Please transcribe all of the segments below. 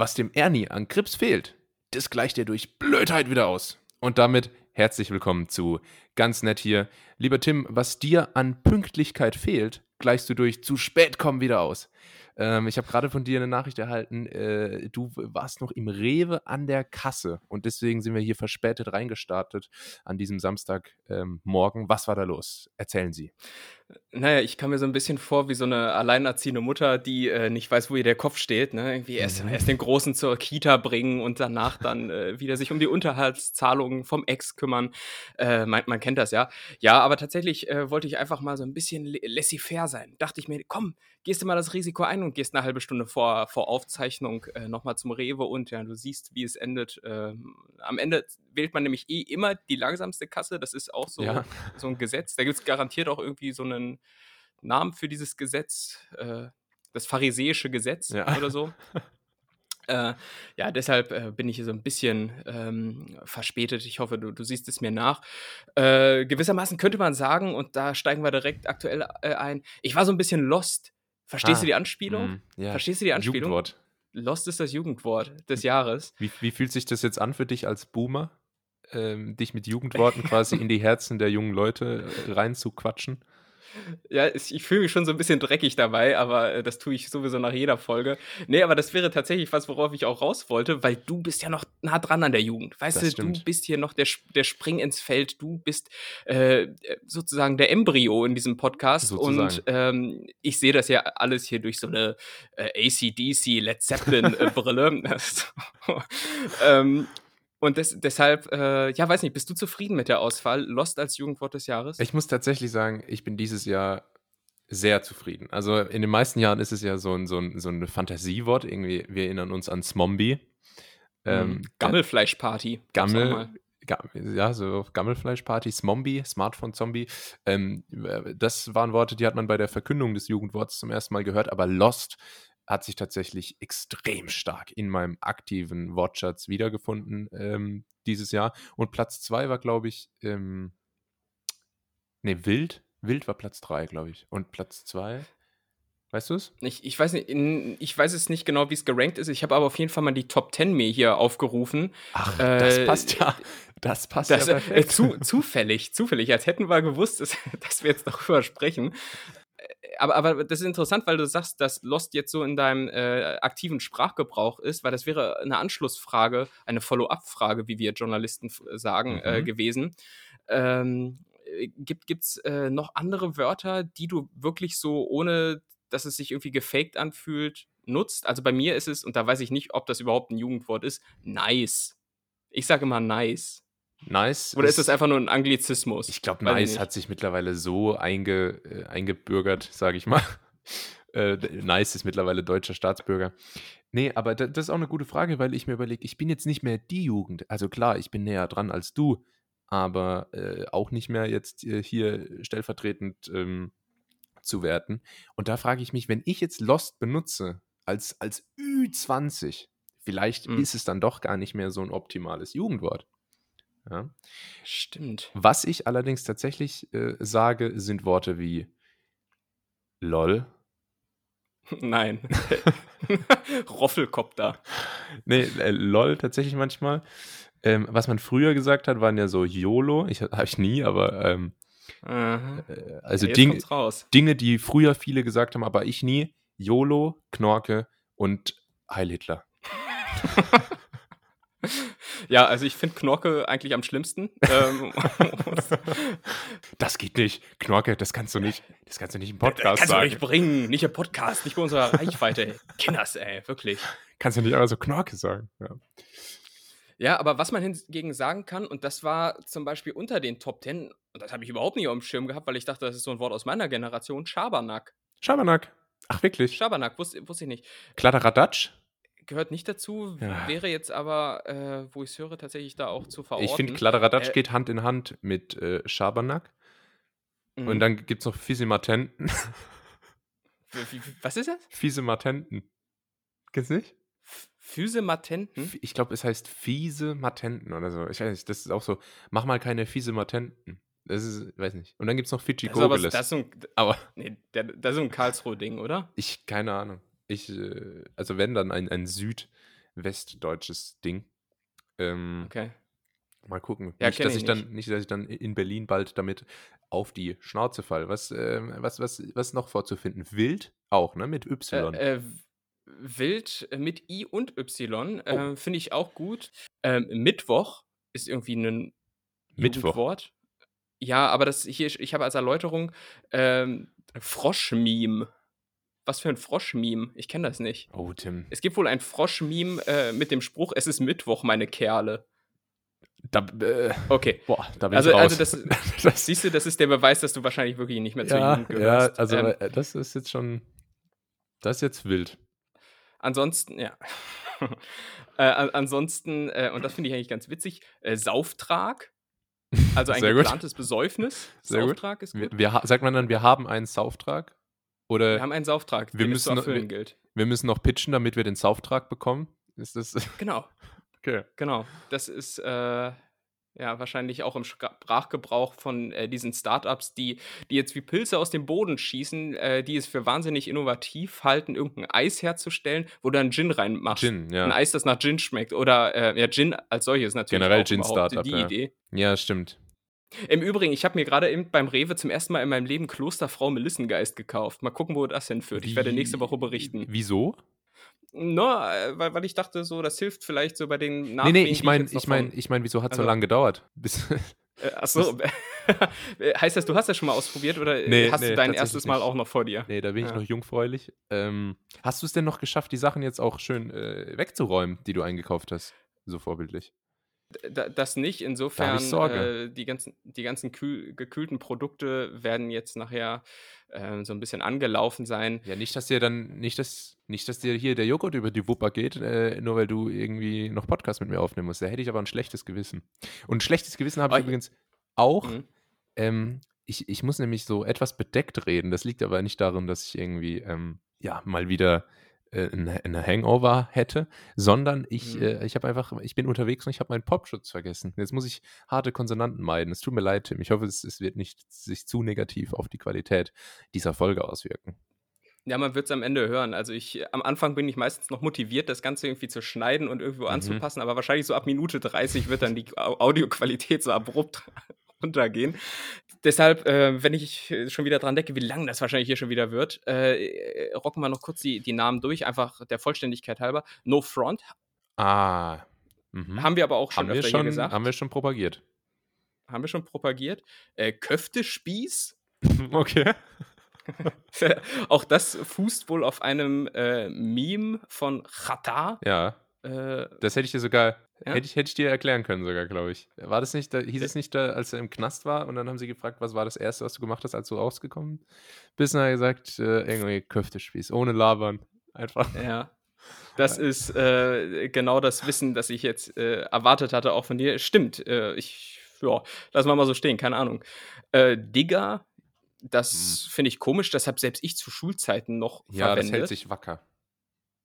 Was dem Ernie an Krips fehlt, das gleicht er durch Blödheit wieder aus. Und damit herzlich willkommen zu Ganz nett hier. Lieber Tim, was dir an Pünktlichkeit fehlt, gleichst du durch zu spät kommen wieder aus. Ähm, ich habe gerade von dir eine Nachricht erhalten, äh, du warst noch im Rewe an der Kasse und deswegen sind wir hier verspätet reingestartet an diesem Samstagmorgen. Ähm, Was war da los? Erzählen Sie. Naja, ich kam mir so ein bisschen vor wie so eine alleinerziehende Mutter, die äh, nicht weiß, wo ihr der Kopf steht. Ne? Irgendwie erst, mhm. erst den Großen zur Kita bringen und danach dann äh, wieder sich um die Unterhaltszahlungen vom Ex kümmern. Äh, man, man, kennt das ja. Ja, aber tatsächlich äh, wollte ich einfach mal so ein bisschen laissez-faire sein. Dachte ich mir, komm, gehst du mal das Risiko ein und gehst eine halbe Stunde vor, vor Aufzeichnung äh, nochmal zum Rewe und ja, du siehst, wie es endet. Ähm, am Ende wählt man nämlich eh immer die langsamste Kasse. Das ist auch so, ja. so ein Gesetz. Da gibt es garantiert auch irgendwie so einen Namen für dieses Gesetz, äh, das pharisäische Gesetz ja. oder so. Äh, ja, deshalb äh, bin ich hier so ein bisschen ähm, verspätet. Ich hoffe, du, du, siehst es mir nach. Äh, gewissermaßen könnte man sagen, und da steigen wir direkt aktuell äh, ein, ich war so ein bisschen lost. Verstehst ah, du die Anspielung? Mm, ja. Verstehst du die Anspielung? Jugendwort. Lost ist das Jugendwort des Jahres. Wie, wie fühlt sich das jetzt an für dich als Boomer? ähm, dich mit Jugendworten quasi in die Herzen der jungen Leute äh, reinzuquatschen. Ja, ich fühle mich schon so ein bisschen dreckig dabei, aber äh, das tue ich sowieso nach jeder Folge. Nee, aber das wäre tatsächlich was, worauf ich auch raus wollte, weil du bist ja noch nah dran an der Jugend. Weißt das du, stimmt. du bist hier noch der, der Spring ins Feld, du bist äh, sozusagen der Embryo in diesem Podcast. Sozusagen. Und ähm, ich sehe das ja alles hier durch so eine äh, ACDC Led Zeppelin-Brille. ähm, und des, deshalb, äh, ja, weiß nicht, bist du zufrieden mit der Auswahl? Lost als Jugendwort des Jahres? Ich muss tatsächlich sagen, ich bin dieses Jahr sehr zufrieden. Also in den meisten Jahren ist es ja so ein, so ein, so ein Fantasiewort. Irgendwie, wir erinnern uns an Zombie. Mhm. Ähm, Gammelfleischparty. Gammel, ja, so Gammelfleischparty, Zombie, Smartphone-Zombie. Ähm, das waren Worte, die hat man bei der Verkündung des Jugendworts zum ersten Mal gehört, aber Lost hat sich tatsächlich extrem stark in meinem aktiven Wortschatz wiedergefunden ähm, dieses Jahr. Und Platz zwei war, glaube ich, ähm, ne, Wild. Wild war Platz drei, glaube ich. Und Platz zwei, weißt du es? Ich, ich, weiß nicht, ich weiß es nicht genau, wie es gerankt ist. Ich habe aber auf jeden Fall mal die Top 10 mir hier aufgerufen. Ach, äh, das passt ja. Das passt das, ja perfekt. Äh, zu, zufällig, zufällig, als hätten wir gewusst, dass, dass wir jetzt darüber sprechen aber, aber das ist interessant, weil du sagst, dass Lost jetzt so in deinem äh, aktiven Sprachgebrauch ist, weil das wäre eine Anschlussfrage, eine Follow-up-Frage, wie wir Journalisten sagen, äh, mhm. äh, gewesen. Ähm, gibt es äh, noch andere Wörter, die du wirklich so, ohne dass es sich irgendwie gefaked anfühlt, nutzt? Also bei mir ist es, und da weiß ich nicht, ob das überhaupt ein Jugendwort ist, nice. Ich sage immer nice. Nice. Oder ist das einfach nur ein Anglizismus? Ich glaube, nice hat sich mittlerweile so einge, äh, eingebürgert, sage ich mal. Äh, nice ist mittlerweile deutscher Staatsbürger. Nee, aber das ist auch eine gute Frage, weil ich mir überlege, ich bin jetzt nicht mehr die Jugend. Also klar, ich bin näher dran als du, aber äh, auch nicht mehr jetzt äh, hier stellvertretend ähm, zu werten. Und da frage ich mich, wenn ich jetzt Lost benutze als, als Ü20, vielleicht mhm. ist es dann doch gar nicht mehr so ein optimales Jugendwort. Ja. Stimmt. Was ich allerdings tatsächlich äh, sage, sind Worte wie LOL. Nein. Roffelkopter. Nee, äh, LOL tatsächlich manchmal. Ähm, was man früher gesagt hat, waren ja so YOLO. Ich habe ich nie, aber ähm, äh, also ja, Ding, Dinge, die früher viele gesagt haben, aber ich nie. YOLO, Knorke und Heil Hitler. Ja, also ich finde Knorke eigentlich am schlimmsten. Ähm, das geht nicht. Knorke, das kannst du nicht. Das kannst du nicht im Podcast das kannst sagen. Kannst du nicht bringen. Nicht im Podcast, nicht bei unserer Reichweite. Kinders, ey, wirklich. Kannst du nicht einfach so Knorke sagen. Ja. Ja, aber was man hingegen sagen kann, und das war zum Beispiel unter den Top Ten, und das habe ich überhaupt nicht auf dem Schirm gehabt, weil ich dachte, das ist so ein Wort aus meiner Generation, Schabernack. Schabernack. Ach, wirklich? Schabernack, wusste, wusste ich nicht. Kladderadatsch? Gehört nicht dazu, ja. wäre jetzt aber, äh, wo ich es höre, tatsächlich da auch zu verorten. Ich finde, Kladderadatsch äh, geht Hand in Hand mit äh, Schabernack. Und mhm. dann gibt es noch Fisimatenten. Was ist das? Fisimatenten. Kennst du nicht? Füsematenten? Ich glaube, es heißt fiese Matenten oder so. Ich weiß nicht, das ist auch so, mach mal keine fiese Matenten. Das ist, weiß nicht. Und dann gibt es noch Fidschi Kogeles. Das ist ein, aber, nee, das ist so ein Karlsruhe-Ding, oder? Ich, keine Ahnung. Ich, äh, also wenn dann ein, ein Süd, westdeutsches Ding. Ähm, Okay. Mal gucken. Ja, nicht, dass ich dann, nicht, dass ich dann in Berlin bald damit auf die Schnauze falle. Was, ähm, was, was, was noch vorzufinden? Wild auch, ne? Mit Y. Äh, äh, Wild mit I und Y Oh. äh, finde ich auch gut. Ähm, Mittwoch ist irgendwie ein Mittwoch. Jugendwort. Ja, aber das hier, ich habe als Erläuterung ähm, Froschmeme. Was für ein Froschmeme? Ich kenne das nicht. Oh, Tim. Es gibt wohl ein Froschmeme äh, mit dem Spruch, es ist Mittwoch, meine Kerle. Da, äh, Okay. boah, da bin Also- ich raus. also das- das, Siehst du, das ist der Beweis, dass du wahrscheinlich wirklich nicht mehr zur ja, ja, gehörst. also ähm, äh, das ist jetzt schon, das ist jetzt wild. Ansonsten, ja. äh, an- ansonsten, äh, und das finde ich eigentlich ganz witzig, äh, Sauftrag. Also ein Sehr gut. geplantes Besäufnis. Sehr gut. Sauftrag ist Wir, gut. wir, ha- sagt man dann, wir haben einen Sauftrag? Oder Wir haben einen Sauftrag, wir müssen noch- erfüllen wir- gilt. wir müssen noch pitchen, damit wir den Sauftrag bekommen? Ist das Genau, okay? genau. Das ist äh, ja wahrscheinlich auch im Sprachgebrauch von äh, diesen Startups, die, die jetzt wie Pilze aus dem Boden schießen, äh, die es für wahnsinnig innovativ halten, irgendein Eis herzustellen, wo du dann Gin reinmachst. Gin, Ein ja. Eis, das nach Gin schmeckt. Oder äh, ja, Gin als solches natürlich. Generell auch Gin überhaupt Startup, Die ja. Idee. Ja, stimmt. Im Übrigen, ich habe mir gerade beim Rewe zum ersten Mal in meinem Leben Klosterfrau Melissengeist gekauft. Mal gucken, wo das hinführt. Ich werde Wie- nächste Woche berichten. Wieso? Na, äh, weil, weil ich dachte, so, das hilft vielleicht so bei den Nee, Nachwehen, nee, die ich meine, ich meine, vom- ich meine, wieso hat es so Also- lange gedauert? Bis, Äh, achso. heißt das, du hast das schon mal ausprobiert oder äh, Nee, hast nee, du dein erstes Mal nicht. auch noch vor dir? nee, da bin ich Ja. noch jungfräulich. Ähm, hast du es denn noch geschafft, die Sachen jetzt auch schön äh, wegzuräumen, die du eingekauft hast? So vorbildlich. Da, das nicht. Insofern. Äh, die ganzen, die ganzen kühl, gekühlten Produkte werden jetzt nachher ähm, so ein bisschen angelaufen sein. Ja, nicht, dass dir dann, nicht, dass, nicht, dass dir hier der Joghurt über die Wupper geht, äh, nur weil du irgendwie noch Podcast mit mir aufnehmen musst. Da hätte ich aber ein schlechtes Gewissen. Und ein schlechtes Gewissen habe ich Oh, übrigens auch. Mhm. Ähm, ich, ich muss nämlich so etwas bedeckt reden. Das liegt aber nicht daran, dass ich irgendwie, ähm, ja, mal wieder äh, eine, Hangover hätte, sondern ich, Mhm. äh, ich habe einfach, ich bin unterwegs und ich habe meinen Popschutz vergessen. Jetzt muss ich harte Konsonanten meiden. Es tut mir leid, Tim. Ich hoffe, es, es wird nicht sich zu negativ auf die Qualität dieser Folge auswirken. Ja, man wird es am Ende hören. Also ich, am Anfang bin ich meistens noch motiviert, das Ganze irgendwie zu schneiden und irgendwo Mhm. anzupassen, aber wahrscheinlich so ab Minute 30 wird dann die Au- Audioqualität so abrupt runtergehen. Deshalb, äh, wenn ich schon wieder dran denke, wie lang das wahrscheinlich hier schon wieder wird, äh, äh, rocken wir noch kurz die, die Namen durch, einfach der Vollständigkeit halber. No Front Ah. Mhm. haben wir aber auch schon haben, öfter schon, hier gesagt. haben wir schon propagiert. haben wir schon propagiert. Äh, Köftespieß okay. auch das fußt wohl auf einem äh, Meme von Chata. Ja, Äh, das hätte ich dir sogar, Ja? hätte, ich, hätte ich dir erklären können sogar, glaube ich. War das nicht, da, hieß es nicht, da, als er im Knast war und dann haben sie gefragt, was war das Erste, was du gemacht hast, als du rausgekommen bist? Und er hat gesagt, äh, irgendwie Köftespieß, ohne labern. Einfach. ja. Das ist äh, genau das Wissen, das ich jetzt äh, erwartet hatte, auch von dir. Stimmt. Äh, ich, ja, wir mal so stehen, keine Ahnung. Äh, Digger, das finde ich komisch, das habe selbst ich zu Schulzeiten noch Hm. Ja, verwendet. das hält sich wacker.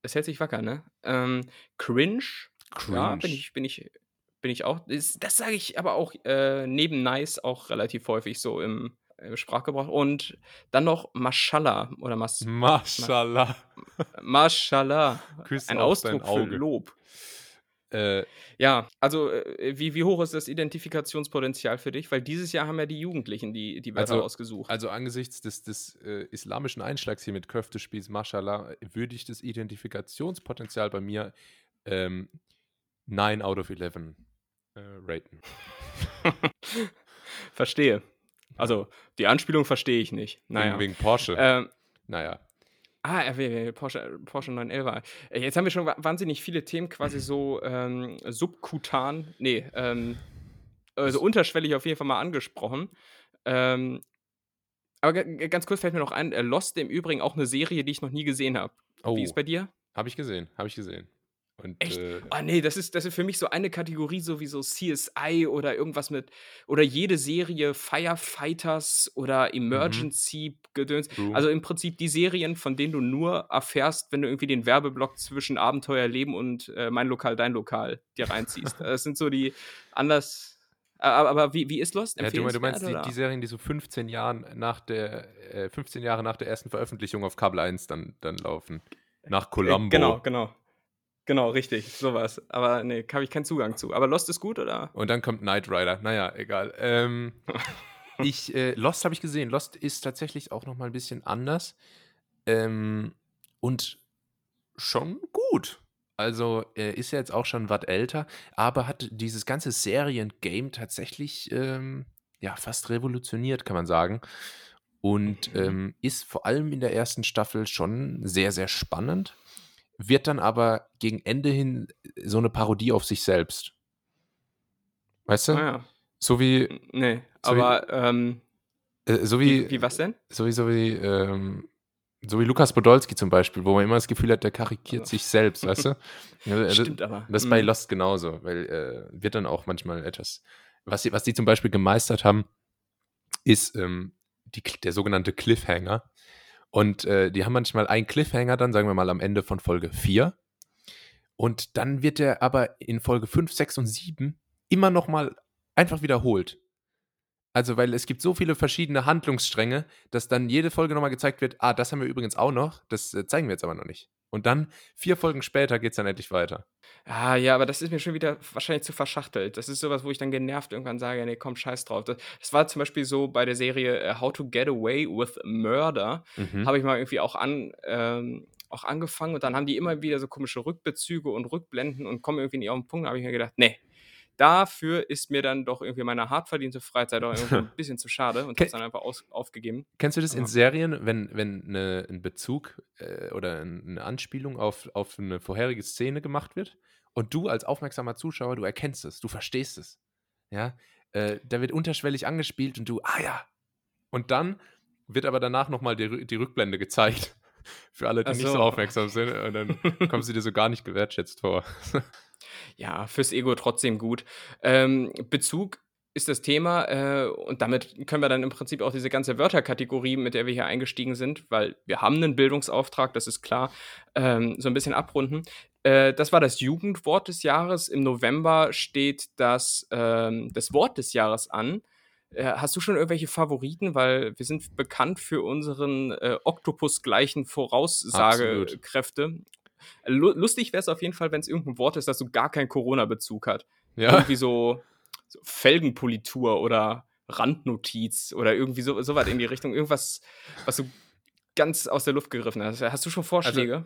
Das hält sich wacker, ne? Ähm, cringe, Cringe. Ja, bin ich, bin ich, bin ich auch. Das, das sage ich aber auch äh, neben nice auch relativ häufig so im, im Sprachgebrauch. Und dann noch Mashallah oder Mas, Mashallah. Mashallah. Küss Ein Ausdruck für. Lob. Äh, Ja, also äh, wie, wie hoch ist das Identifikationspotenzial für dich? Weil dieses Jahr haben ja die Jugendlichen die, die Wörter Also- ausgesucht. also angesichts des, des äh, islamischen Einschlags hier mit Köftespieß, Mashallah, würde ich das Identifikationspotenzial bei mir ähm, 9 out of 11 äh, raten. Verstehe. Also die Anspielung verstehe ich nicht. Naja. Wegen, wegen Porsche. Ähm, naja. Ah, RW, Porsche, Porsche 911. Äh, Jetzt haben wir schon wa- wahnsinnig viele Themen quasi so ähm, subkutan, nee, ähm, also unterschwellig auf jeden Fall mal angesprochen. Ähm, aber ga- ga- ganz kurz fällt mir noch ein, äh, Lost im Übrigen auch eine Serie, die ich noch nie gesehen habe. Oh, Wie ist bei dir? habe ich gesehen, habe ich gesehen. Und, Echt? Äh, Ah, nee, das ist, das ist für mich so eine Kategorie, so wie so CSI oder irgendwas mit, oder jede Serie Firefighters oder Emergency-Gedöns. True. Also im Prinzip die Serien, von denen du nur erfährst, wenn du irgendwie den Werbeblock zwischen Abenteuerleben und äh, mein Lokal, dein Lokal dir reinziehst. das sind so die anders. äh, Aber, aber wie, wie ist Lost? ja, du, du meinst die, die? Serien, die so 15 Jahren nach der, äh, 15 Jahre nach der ersten Veröffentlichung auf Kabel 1 dann, dann laufen. Nach Äh, Columbo. Genau, genau. Genau, richtig, sowas. Aber ne, habe ich keinen Zugang zu. Aber Lost ist gut, oder? Und dann kommt Knight Rider. Naja, egal. Ähm, ich, äh, Lost habe ich gesehen. Lost ist tatsächlich auch noch mal ein bisschen anders. Ähm, und schon gut. Also, er ist ja jetzt auch schon was älter, aber hat dieses ganze Serien-Game tatsächlich, ähm, ja, fast revolutioniert, kann man sagen. Und, Mhm. ähm, ist vor allem in der ersten Staffel schon sehr, sehr spannend, wird dann aber gegen Ende hin so eine Parodie auf sich selbst. Weißt Ah du? ja. So wie N ne, so wie aber, ähm äh, so wie wie wie was denn? so wie so wie, ähm so wie Lukas Podolski zum Beispiel, wo man immer das Gefühl hat, der karikiert Also sich selbst, weißt du? Äh, Stimmt aber. das ist bei Mhm. Lost genauso, weil, äh, wird dann auch manchmal etwas was sie was die zum Beispiel gemeistert haben, ist, ähm, die der sogenannte Cliffhanger. Und, äh, die haben manchmal einen Cliffhanger dann, sagen wir mal, am Ende von Folge 4. Und dann wird der aber in Folge 5, 6 und 7 immer noch mal einfach wiederholt. Also, weil es gibt so viele verschiedene Handlungsstränge, dass dann jede Folge noch mal gezeigt wird: „Ah, das haben wir übrigens auch noch, das, äh, zeigen wir jetzt aber noch nicht.“ Und dann 4 Folgen später geht's dann endlich weiter. Ah, ja, aber das ist mir schon wieder wahrscheinlich zu verschachtelt. Das ist so was, wo ich dann genervt irgendwann sage: „Ne, komm, scheiß drauf.“ Da das war zum Beispiel so bei der Serie, äh, „How to Get Away with Murder“, Mhm. habe ich mal irgendwie auch an ähm, auch angefangen und dann haben die immer wieder so komische Rückbezüge und Rückblenden und kommen irgendwie nicht auf 'n Punkt. Da habe ich mir gedacht: „Ne, dafür ist mir dann doch irgendwie meine hart verdiente Freizeit auch irgendwo 'n bisschen zu schade“ und habe es dann einfach aus aufgegeben. Kennst du das in Ja. Serien, wenn wenn 'ne 'n Bezug, äh, oder 'n 'ne Anspielung auf auf 'ne vorherige Szene gemacht wird und du als aufmerksamer Zuschauer, du erkennst es, du verstehst es, ja? Äh, da wird unterschwellig angespielt und du: „Ah ja.“ Und dann wird aber danach noch mal die die Rückblende gezeigt für alle, die Ach nicht so so. aufmerksam sind und dann kommst du dir so gar nicht gewertschätzt vor. Ja, fürs Ego trotzdem gut. Ähm, Bezug ist das Thema, äh, und damit können wir dann im Prinzip auch diese ganze Wörterkategorie, mit der wir hier eingestiegen sind, weil wir haben 'nen Bildungsauftrag, das ist klar, ähm, so 'n bisschen abrunden. Äh, das war das Jugendwort des Jahres. Im November steht das, ähm das Wort des Jahres an. Äh, hast du schon irgendwelche Favoriten? Weil wir sind bekannt für unseren, äh, Oktopusgleichen. Voraussagekräfte. Lu lustig wäre es auf jeden Fall, wenn's irgend 'n Wort ist, das so gar keinen Corona-Bezug hat. Ja. Irgendwie so so Felgenpolitur oder Randnotiz oder irgendwie so so was in die Richtung. Irgendwas, was so ganz aus der Luft gegriffen ist. Hast du schon Also, Vorschläge?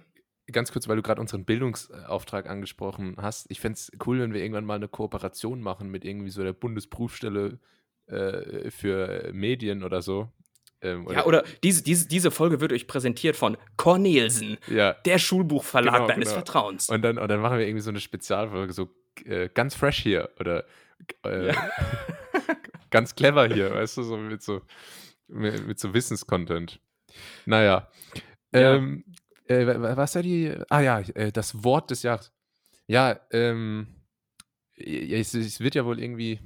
ganz kurz, weil du grad unseren Bildungsauftrag angesprochen hast. Ich fände es cool, wenn wir irgendwann mal 'ne Kooperation machen mit irgendwie so der Bundesprüfstelle, äh, für Medien oder so. Ähm, Ja, oder oder diese diese diese Folge wird euch präsentiert von Cornelsen, Ja. der Schulbuchverlag Genau, deines genau. Vertrauens. Und dann und dann machen wir irgendwie so 'ne Spezialfolge, so, äh, ganz fresh hier oder, äh, Ja. ganz clever hier, weißt du, so mit so mi mit so Wissenscontent. Na ja. Ähm, äh, wa wa was war die ah ja, äh, das Wort des Jahres. Ja, ähm, es es wird ja wohl irgendwie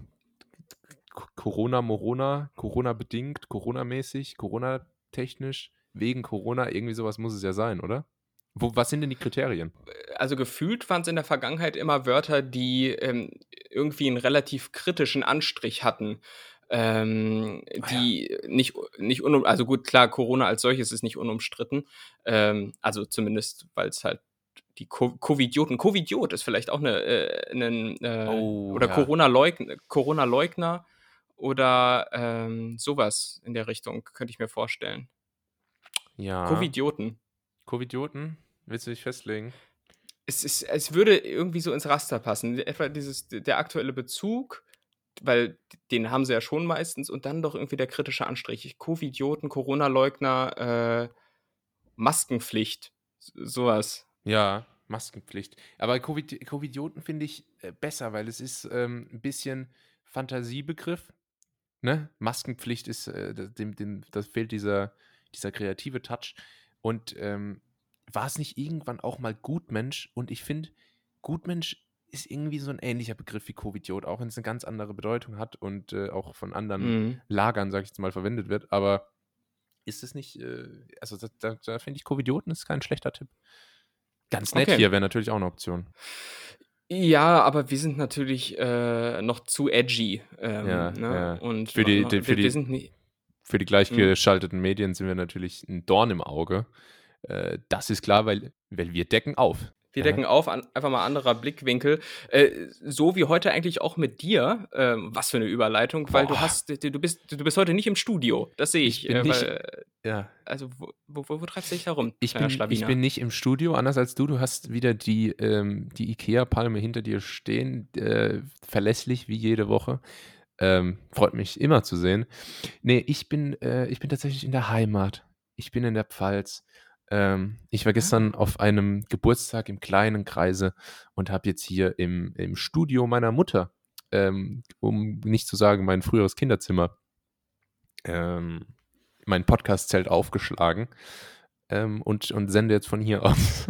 Corona Morona, Corona-bedingt, Corona-mäßig, Corona-technisch, wegen Corona, irgendwie so was muss es ja sein, oder? Wo was sind denn die Kriterien? Also, gefühlt waren's in der Vergangenheit immer Wörter, die, ähm, irgendwie 'n relativ kritischen Anstrich hatten, ähm, ja. die nicht nicht unum also gut, klar, Corona als solches ist nicht unumstritten. Ähm, also zumindest, weil's halt die Co Covidioten Covidiot ist vielleicht auch 'ne äh, 'nen, äh Oh, oder ja. Corona-Leugn Corona-Leugner oder, ähm, so was in der Richtung, könnte ich mir vorstellen. Ja. Covidioten. Covidioten? Willst du dich festlegen? Es ist es würde irgendwie so ins Raster passen. Etwa dieses der aktuelle Bezug, weil den haben sie ja schon meistens und dann doch irgendwie der kritische Anstrich. Covidioten, Corona-Leugner, äh, Maskenpflicht, s so was. Ja, Maskenpflicht. Aber Covid Covidioten finde ich, äh, besser, weil es ist, ähm, 'n bisschen Fantasiebegriff, ne? Maskenpflicht ist, äh, dem dem da fehlt dieser dieser kreative Touch. Und, ähm, war es nicht irgendwann auch mal Gutmensch? Und ich finde, Gutmensch ist irgendwie so 'n ähnlicher Begriff wie Covidiot, auch wenn's 'ne ganz andere Bedeutung hat und, äh, auch von anderen Mhm. Lagern, sage ich jetzt mal, verwendet wird. Aber ist es nicht, äh also da da da finde ich, Covidioten ist kein schlechter Tipp. Ganz nett Okay. hier wäre natürlich auch 'ne Option. Ja, aber wir sind natürlich, äh, noch zu edgy, ähm, Ja, ne? ja. Und Für die ma d für wir wir die sind ni für die gleichgeschalteten Medien sind wir natürlich 'n Dorn im Auge. Äh, das ist klar, weil weil wir decken auf. Wir decken auf, an, einfach mal anderer Blickwinkel. Äh, so wie heute eigentlich auch mit dir. Äh, was für eine Überleitung, Boah. weil du hast, du bist, du bist heute nicht im Studio. Das sehe ich. ich äh, nicht, weil, ja. Also wo, wo, wo, treibst du dich herum? Ich bin, ich bin nicht im Studio, anders als du. Du hast wieder die, ähm, die IKEA-Palme hinter dir stehen, äh, verlässlich wie jede Woche. Ähm, freut mich immer zu sehen. Nee, ich bin, äh, ich bin tatsächlich in der Heimat. Ich bin in der Pfalz. Ähm, ich war gestern ah. auf einem Geburtstag im kleinen Kreise und habe jetzt hier im, im Studio meiner Mutter, ähm, um nicht zu sagen mein früheres Kinderzimmer, ähm, mein Podcast-Zelt aufgeschlagen ähm, und, und sende jetzt von hier aus.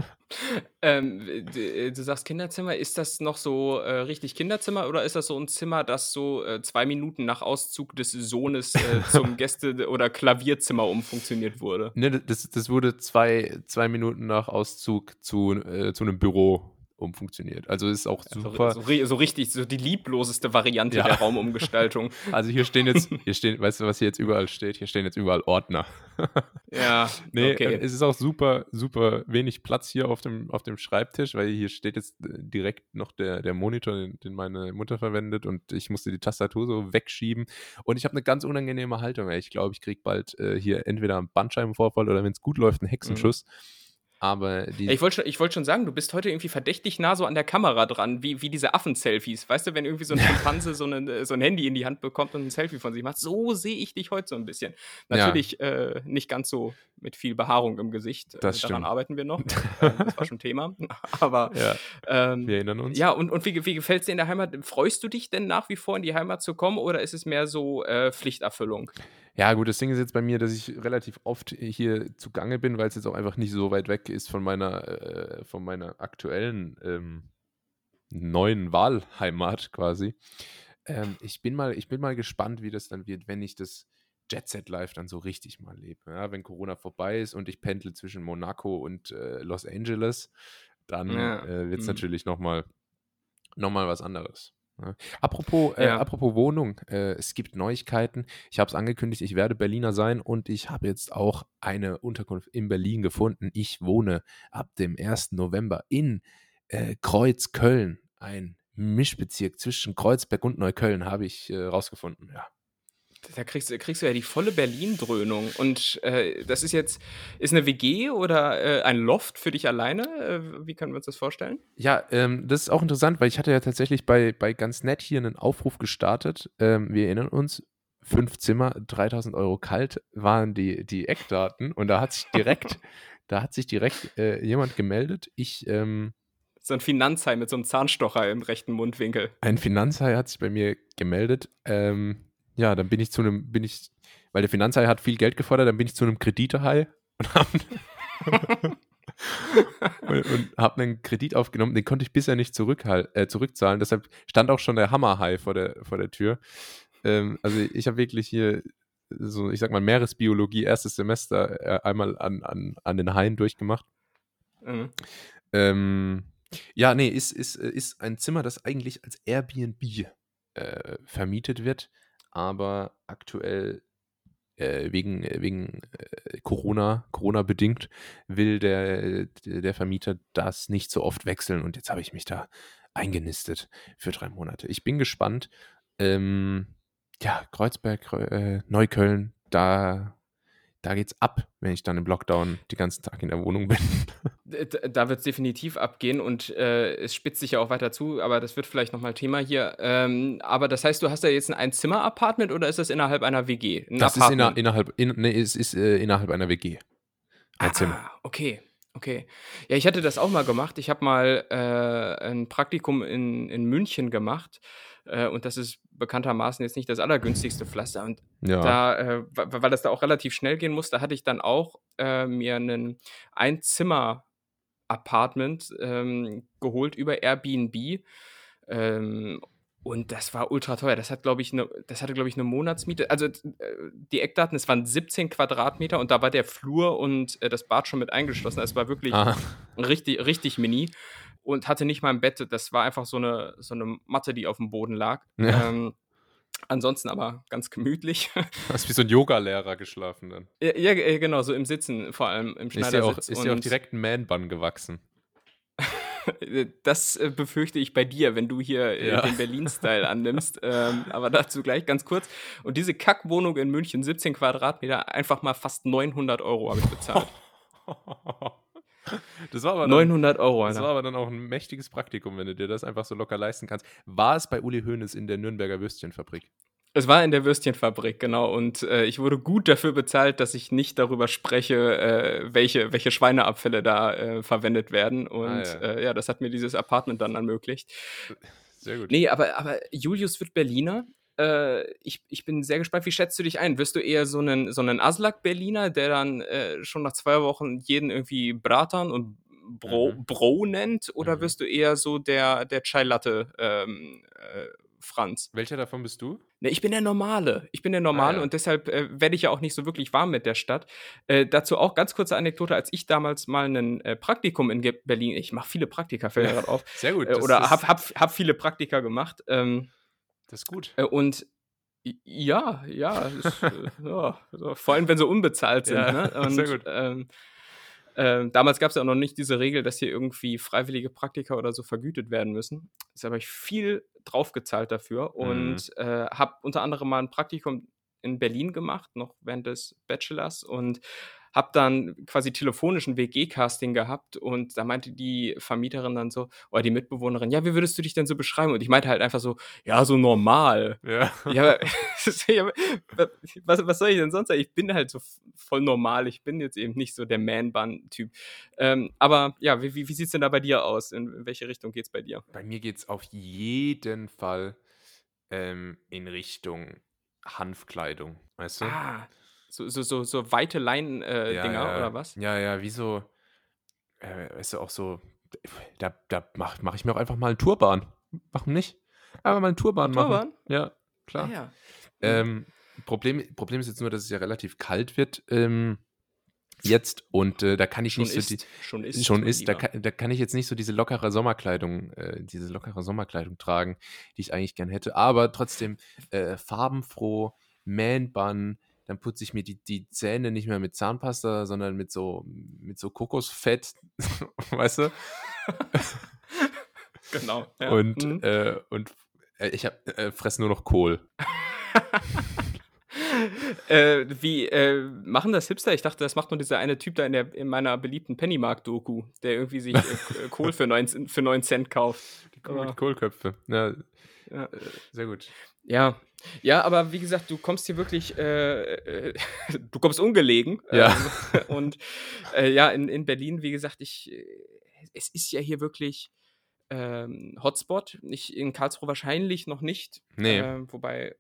Ähm, äh, du sagst Kinderzimmer, ist das noch so äh, richtig Kinderzimmer oder ist das so ein Zimmer, das so äh, zwei Minuten nach Auszug des Sohnes äh, zum Gäste- oder Klavierzimmer umfunktioniert wurde? Ne, das, das wurde zwei, zwei Minuten nach Auszug zu, äh, zu einem Büro umfunktioniert. Also ist auch super. So, so, so, richtig, so die liebloseste Variante ja. der Raumumgestaltung. Also hier stehen jetzt, hier stehen, weißt du, was hier jetzt überall steht? Hier stehen jetzt überall Ordner. ja, nee, okay. es ist auch super, super wenig Platz hier auf dem, auf dem Schreibtisch, weil hier steht jetzt äh, direkt noch der, der Monitor, den, den meine Mutter verwendet und ich musste die Tastatur so wegschieben und ich habe eine ganz unangenehme Haltung. Ich glaube, ich kriege bald äh, hier entweder einen Bandscheibenvorfall oder wenn es gut läuft, einen Hexenschuss. Mhm. Aber ich wollte schon, wollt schon sagen, du bist heute irgendwie verdächtig nah so an der Kamera dran, wie, wie diese Affen-Selfies. Weißt du, wenn irgendwie so ein Schimpanse so, eine, so ein Handy in die Hand bekommt und ein Selfie von sich macht, so sehe ich dich heute so ein bisschen. Natürlich ja. äh, nicht ganz so mit viel Behaarung im Gesicht. Das äh, Daran arbeiten wir noch. das war schon Thema. Aber ja, ähm, wir erinnern uns. Ja, und, und wie, wie gefällt es dir in der Heimat? Freust du dich denn nach wie vor in die Heimat zu kommen oder ist es mehr so äh, Pflichterfüllung? Ja, gut, das Ding ist jetzt bei mir, dass ich relativ oft hier zugange bin, weil es jetzt auch einfach nicht so weit weg ist von meiner, äh, von meiner aktuellen ähm, neuen Wahlheimat quasi. Ähm, ich, bin mal, ich bin mal gespannt, wie das dann wird, wenn ich das Jet Set Live dann so richtig mal lebe. Ja, wenn Corona vorbei ist und ich pendle zwischen Monaco und äh, Los Angeles, dann ja. äh, wird es mhm. natürlich nochmal noch mal was anderes. Ja. Apropos, äh, apropos Wohnung, äh, es gibt Neuigkeiten. Ich habe es angekündigt, ich werde Berliner sein und ich habe jetzt auch eine Unterkunft in Berlin gefunden. Ich wohne ab dem 1. November in äh, Kreuzköln, ein Mischbezirk zwischen Kreuzberg und Neukölln, habe ich äh, rausgefunden. Ja. Da kriegst, kriegst du ja die volle Berlin-Dröhnung. Und äh, das ist jetzt, ist eine WG oder äh, ein Loft für dich alleine? Äh, wie können wir uns das vorstellen? Ja, ähm, das ist auch interessant, weil ich hatte ja tatsächlich bei, bei ganz nett hier einen Aufruf gestartet. Ähm, wir erinnern uns, fünf Zimmer, 3000 Euro kalt waren die, die Eckdaten. Und da hat sich direkt, da hat sich direkt äh, jemand gemeldet. Ich, ähm, so ein Finanzhai mit so einem Zahnstocher im rechten Mundwinkel. Ein Finanzhai hat sich bei mir gemeldet. Ähm, ja, dann bin ich zu einem, bin ich, weil der Finanzhai hat viel Geld gefordert, dann bin ich zu einem Kreditehai und habe und, und habe einen Kredit aufgenommen, den konnte ich bisher nicht äh, zurückzahlen. Deshalb stand auch schon der Hammerhai vor der, vor der Tür. Ähm, also ich habe wirklich hier so, ich sag mal, Meeresbiologie, erstes Semester äh, einmal an, an, an den Haien durchgemacht. Mhm. Ähm, ja, nee, ist, ist, ist ein Zimmer, das eigentlich als Airbnb äh, vermietet wird aber aktuell äh, wegen, äh, wegen äh, Corona, Corona bedingt, will der, der Vermieter das nicht so oft wechseln und jetzt habe ich mich da eingenistet für drei Monate. Ich bin gespannt. Ähm, ja, Kreuzberg, äh, Neukölln, da da geht's ab, wenn ich dann im Lockdown die ganzen Tag in der Wohnung bin. Da wird es definitiv abgehen und äh, es spitzt sich ja auch weiter zu, aber das wird vielleicht nochmal Thema hier. Ähm, aber das heißt, du hast da jetzt ein Einzimmer-Apartment oder ist das innerhalb einer WG? Ein das Apartment? ist inner, innerhalb, in, nee, es ist äh, innerhalb einer WG. Ein ah, Zimmer. Okay. Okay. Ja, ich hatte das auch mal gemacht. Ich habe mal äh, ein Praktikum in, in München gemacht. Äh, und das ist bekanntermaßen jetzt nicht das allergünstigste Pflaster. Und ja. da, äh, weil das da auch relativ schnell gehen muss, da hatte ich dann auch äh, mir einen Einzimmer-Apartment ähm, geholt über Airbnb. Ähm, und das war ultra teuer. Das hat, glaube ich, ne, das hatte, glaube ich, eine Monatsmiete. Also äh, die Eckdaten, es waren 17 Quadratmeter und da war der Flur und äh, das Bad schon mit eingeschlossen. Es war wirklich richtig, richtig mini und hatte nicht mal ein Bett. Das war einfach so eine, so eine Matte, die auf dem Boden lag. Ja. Ähm, ansonsten aber ganz gemütlich. Du hast wie so ein Yoga-Lehrer geschlafen dann. Ja, ja, genau, so im Sitzen, vor allem im Schneidersitz. Ist dir auch, auch direkt ein Man-Bun gewachsen? das äh, befürchte ich bei dir, wenn du hier äh, Ja. den Berlin-Style annimmst. Ähm, aber dazu gleich ganz kurz. Und diese Kackwohnung in München, 17 Quadratmeter, einfach mal fast 900 Euro habe ich bezahlt. Das war aber dann, 900 Euro, das war aber dann auch ein mächtiges Praktikum, wenn du dir das einfach so locker leisten kannst. War es bei Uli Hoeneß in der Nürnberger Würstchenfabrik? Es war in der Würstchenfabrik, genau. Und äh, ich wurde gut dafür bezahlt, dass ich nicht darüber spreche, äh, welche, welche Schweineabfälle da äh, verwendet werden. Und Ah, ja. ja. Äh, ja, das hat mir dieses Apartment dann ermöglicht. Sehr gut. Nee, aber, aber Julius wird Berliner. Äh, ich, ich bin sehr gespannt, wie schätzt du dich ein? Wirst du eher so einen, so einen Aslak-Berliner, der dann äh, schon nach zwei Wochen jeden irgendwie Bratan und Bro, Mhm. Bro nennt? Oder Mhm. wirst du eher so der, der Chai Latte ähm, äh, Franz? Welcher davon bist du? Ne, ich bin der Normale. Ich bin der Normale ja. und deshalb äh, werde ich ja auch nicht so wirklich warm mit der Stadt. Äh, dazu auch ganz kurze Anekdote, als ich damals mal ein äh, Praktikum in Berlin, ich mache viele Praktika, fällt mir gerade auf, Sehr gut. äh, oder ist, hab, hab, hab viele Praktika gemacht. Ähm, das ist gut. äh, und ja, ja, ist, äh, ja vor allem wenn sie unbezahlt sind. Ja, ne? Und, sehr gut. Ähm, ähm, damals gab es ja auch noch nicht diese Regel, dass hier irgendwie freiwillige Praktika oder so vergütet werden müssen. Jetzt habe ich viel draufgezahlt dafür Mhm. und äh, habe unter anderem mal ein Praktikum in Berlin gemacht, noch während des Bachelors und habe dann quasi telefonischen WG-Casting gehabt und da meinte die Vermieterin dann so, oder die Mitbewohnerin, ja, wie würdest du dich denn so beschreiben? Und ich meinte halt einfach so, ja, so normal. Ja. Ja, was, was soll ich denn sonst sagen? Ich bin halt so voll normal. Ich bin jetzt eben nicht so der Man-Bun-Typ. Ähm, aber ja, wie, wie, wie sieht es denn da bei dir aus? In, in welche Richtung geht es bei dir? Bei mir geht es auf jeden Fall ähm, in Richtung Hanfkleidung. Weißt du? Ah, so, so, so, so weite Leinen-Dinger ja, ja. oder was? Ja, ja, wie so, äh, weißt du, auch so, da, da mache mach ich mir auch einfach mal einen Turban. Warum nicht? Aber mal einen Turban machen. Turban? Ja, klar. Ah, ja. Ähm, Problem, Problem ist jetzt nur, dass es ja relativ kalt wird ähm, jetzt und äh, da kann ich Schon nicht so die, ist, schon ist, schon ist, da kann, da kann ich jetzt nicht so diese lockere Sommerkleidung, äh, diese lockere Sommerkleidung tragen, die ich eigentlich gern hätte. Aber trotzdem äh, farbenfroh, Man-Bun, dann putze ich mir die, die Zähne nicht mehr mit Zahnpasta, sondern mit so, mit so Kokosfett, weißt du? Genau. Ja. Und, Mhm. äh, und äh, ich hab, äh, fress nur noch Kohl. äh, wie äh, machen das Hipster? Ich dachte, das macht nur dieser eine Typ da in, der, in meiner beliebten Pennymark-Doku, der irgendwie sich äh, K- Kohl für 9, für 9 Cent kauft. Die Kohl. Kohlköpfe. Ja, Ja. äh, sehr gut. Ja, ja, aber wie gesagt, du kommst hier wirklich, äh, äh, du kommst ungelegen. Ja. Ähm, und äh, ja, in, in Berlin, wie gesagt, ich, äh, es ist ja hier wirklich ähm, Hotspot. Ich, in Karlsruhe wahrscheinlich noch nicht. Nee. Ähm, wobei,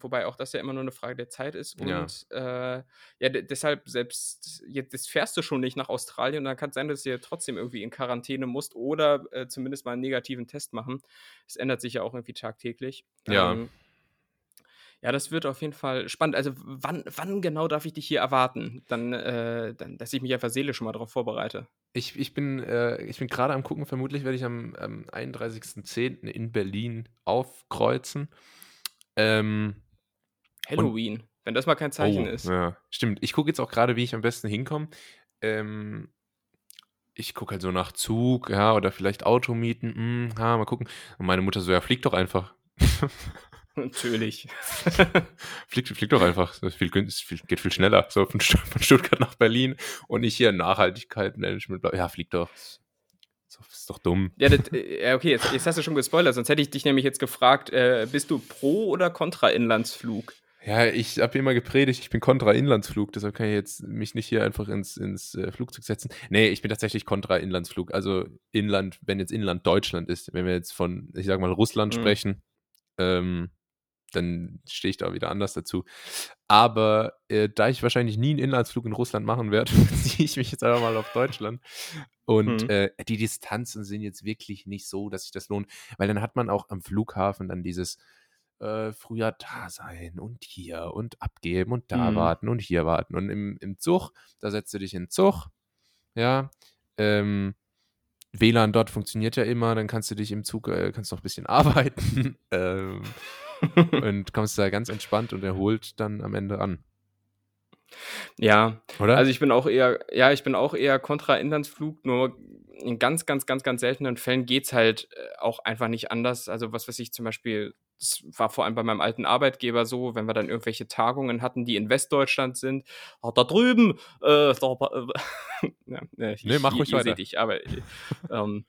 wobei auch das ja immer nur eine Frage der Zeit ist. Und Ja. äh, ja, de- deshalb selbst, jetzt, jetzt fährst du schon nicht nach Australien und dann kann es sein, dass du ja trotzdem irgendwie in Quarantäne musst oder äh, zumindest mal einen negativen Test machen. Es ändert sich ja auch irgendwie tagtäglich. Ja. Ähm, ja, das wird auf jeden Fall spannend. Also, wann, wann genau darf ich dich hier erwarten? Dann, äh, dann dass ich mich einfach seelisch schon mal darauf vorbereite. Ich, ich bin, äh, ich bin gerade am gucken, vermutlich werde ich am, am 31.10. in Berlin aufkreuzen. Ähm, Halloween, wenn das mal kein Zeichen oh, ist. Ja, stimmt. Ich gucke jetzt auch gerade, wie ich am besten hinkomme. Ähm, ich gucke halt so nach Zug, ja, oder vielleicht Auto mieten. Hm, ja, mal gucken. Und meine Mutter so, ja, flieg doch einfach. Natürlich. flieg, flieg doch einfach. Das viel, viel, geht viel schneller. So von, Stu- von Stuttgart nach Berlin und nicht hier Nachhaltigkeit, Management. Ja, flieg doch. So, ist doch dumm. Ja, das, äh, okay, jetzt, jetzt hast du schon gespoilert, sonst hätte ich dich nämlich jetzt gefragt, äh, bist du pro oder contra Inlandsflug? Ja, ich habe immer gepredigt, ich bin kontra Inlandsflug, deshalb kann ich jetzt mich nicht hier einfach ins, ins äh, Flugzeug setzen. Nee, ich bin tatsächlich kontra Inlandsflug. Also Inland, wenn jetzt Inland Deutschland ist, wenn wir jetzt von, ich sag mal, Russland Mhm. sprechen, ähm, dann stehe ich da wieder anders dazu. Aber äh, da ich wahrscheinlich nie einen Inlandsflug in Russland machen werde, ziehe ich mich jetzt einfach mal auf Deutschland. Und Mhm. äh, die Distanzen sind jetzt wirklich nicht so, dass sich das lohnt, weil dann hat man auch am Flughafen dann dieses äh, früher da sein und hier und abgeben und da Mhm. warten und hier warten. Und im, im Zug, da setzt du dich in den Zug, ja, ähm, WLAN dort funktioniert ja immer, dann kannst du dich im Zug, äh, kannst noch ein bisschen arbeiten ähm, und kommst da ganz entspannt und erholt dann am Ende an. Ja, Oder? also ich bin auch eher, ja, ich bin auch eher kontra Inlandsflug, nur in ganz, ganz, ganz, ganz seltenen Fällen geht es halt äh, auch einfach nicht anders. Also was weiß ich zum Beispiel, das war vor allem bei meinem alten Arbeitgeber so, wenn wir dann irgendwelche Tagungen hatten, die in Westdeutschland sind, oh, da drüben, äh, da, äh, ja, ich, mach ruhig weiter. Dich, aber, äh, ähm,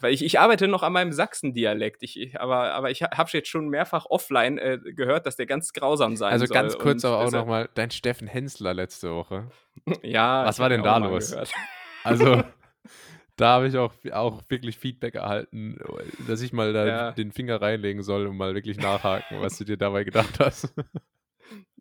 weil ich, ich arbeite noch an meinem Sachsen-Dialekt, ich, aber, aber ich habe jetzt schon mehrfach offline äh, gehört, dass der ganz grausam sein also soll. Also ganz kurz aber auch nochmal, dein Steffen Hensler letzte Woche. ja. Was war denn da los? Also da habe ich auch, auch wirklich Feedback erhalten, dass ich mal da ja. den Finger reinlegen soll und mal wirklich nachhaken, was du dir dabei gedacht hast.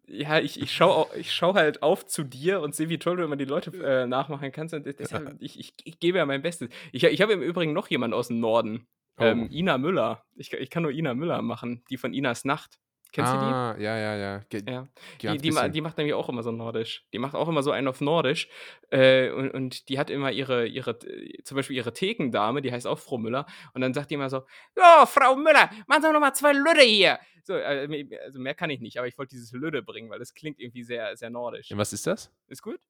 Ja, ich, ich schaue ich schau halt auf zu dir und sehe, wie toll du immer die Leute äh, nachmachen kannst. Und deshalb, ich, ich, ich gebe ja mein Bestes. Ich, ich habe im Übrigen noch jemanden aus dem Norden. Oh. Ähm, Ina Müller. Ich, ich kann nur Ina Müller machen, die von Inas Nacht. Kennst ah, du die? Ah, ja, ja, ja. Ge ja. Die, die, die, macht nämlich auch immer so Nordisch. Die macht auch immer so einen auf Nordisch. Äh, und, und, die hat immer ihre, ihre, zum Beispiel ihre Thekendame, die heißt auch Frau Müller. Und dann sagt die immer so: Ja, Frau Müller, machen Sie noch mal zwei Lüde hier. So, äh, also mehr kann ich nicht, aber ich wollte dieses Lüde bringen, weil das klingt irgendwie sehr, sehr nordisch. Ja, was ist das? Ist gut?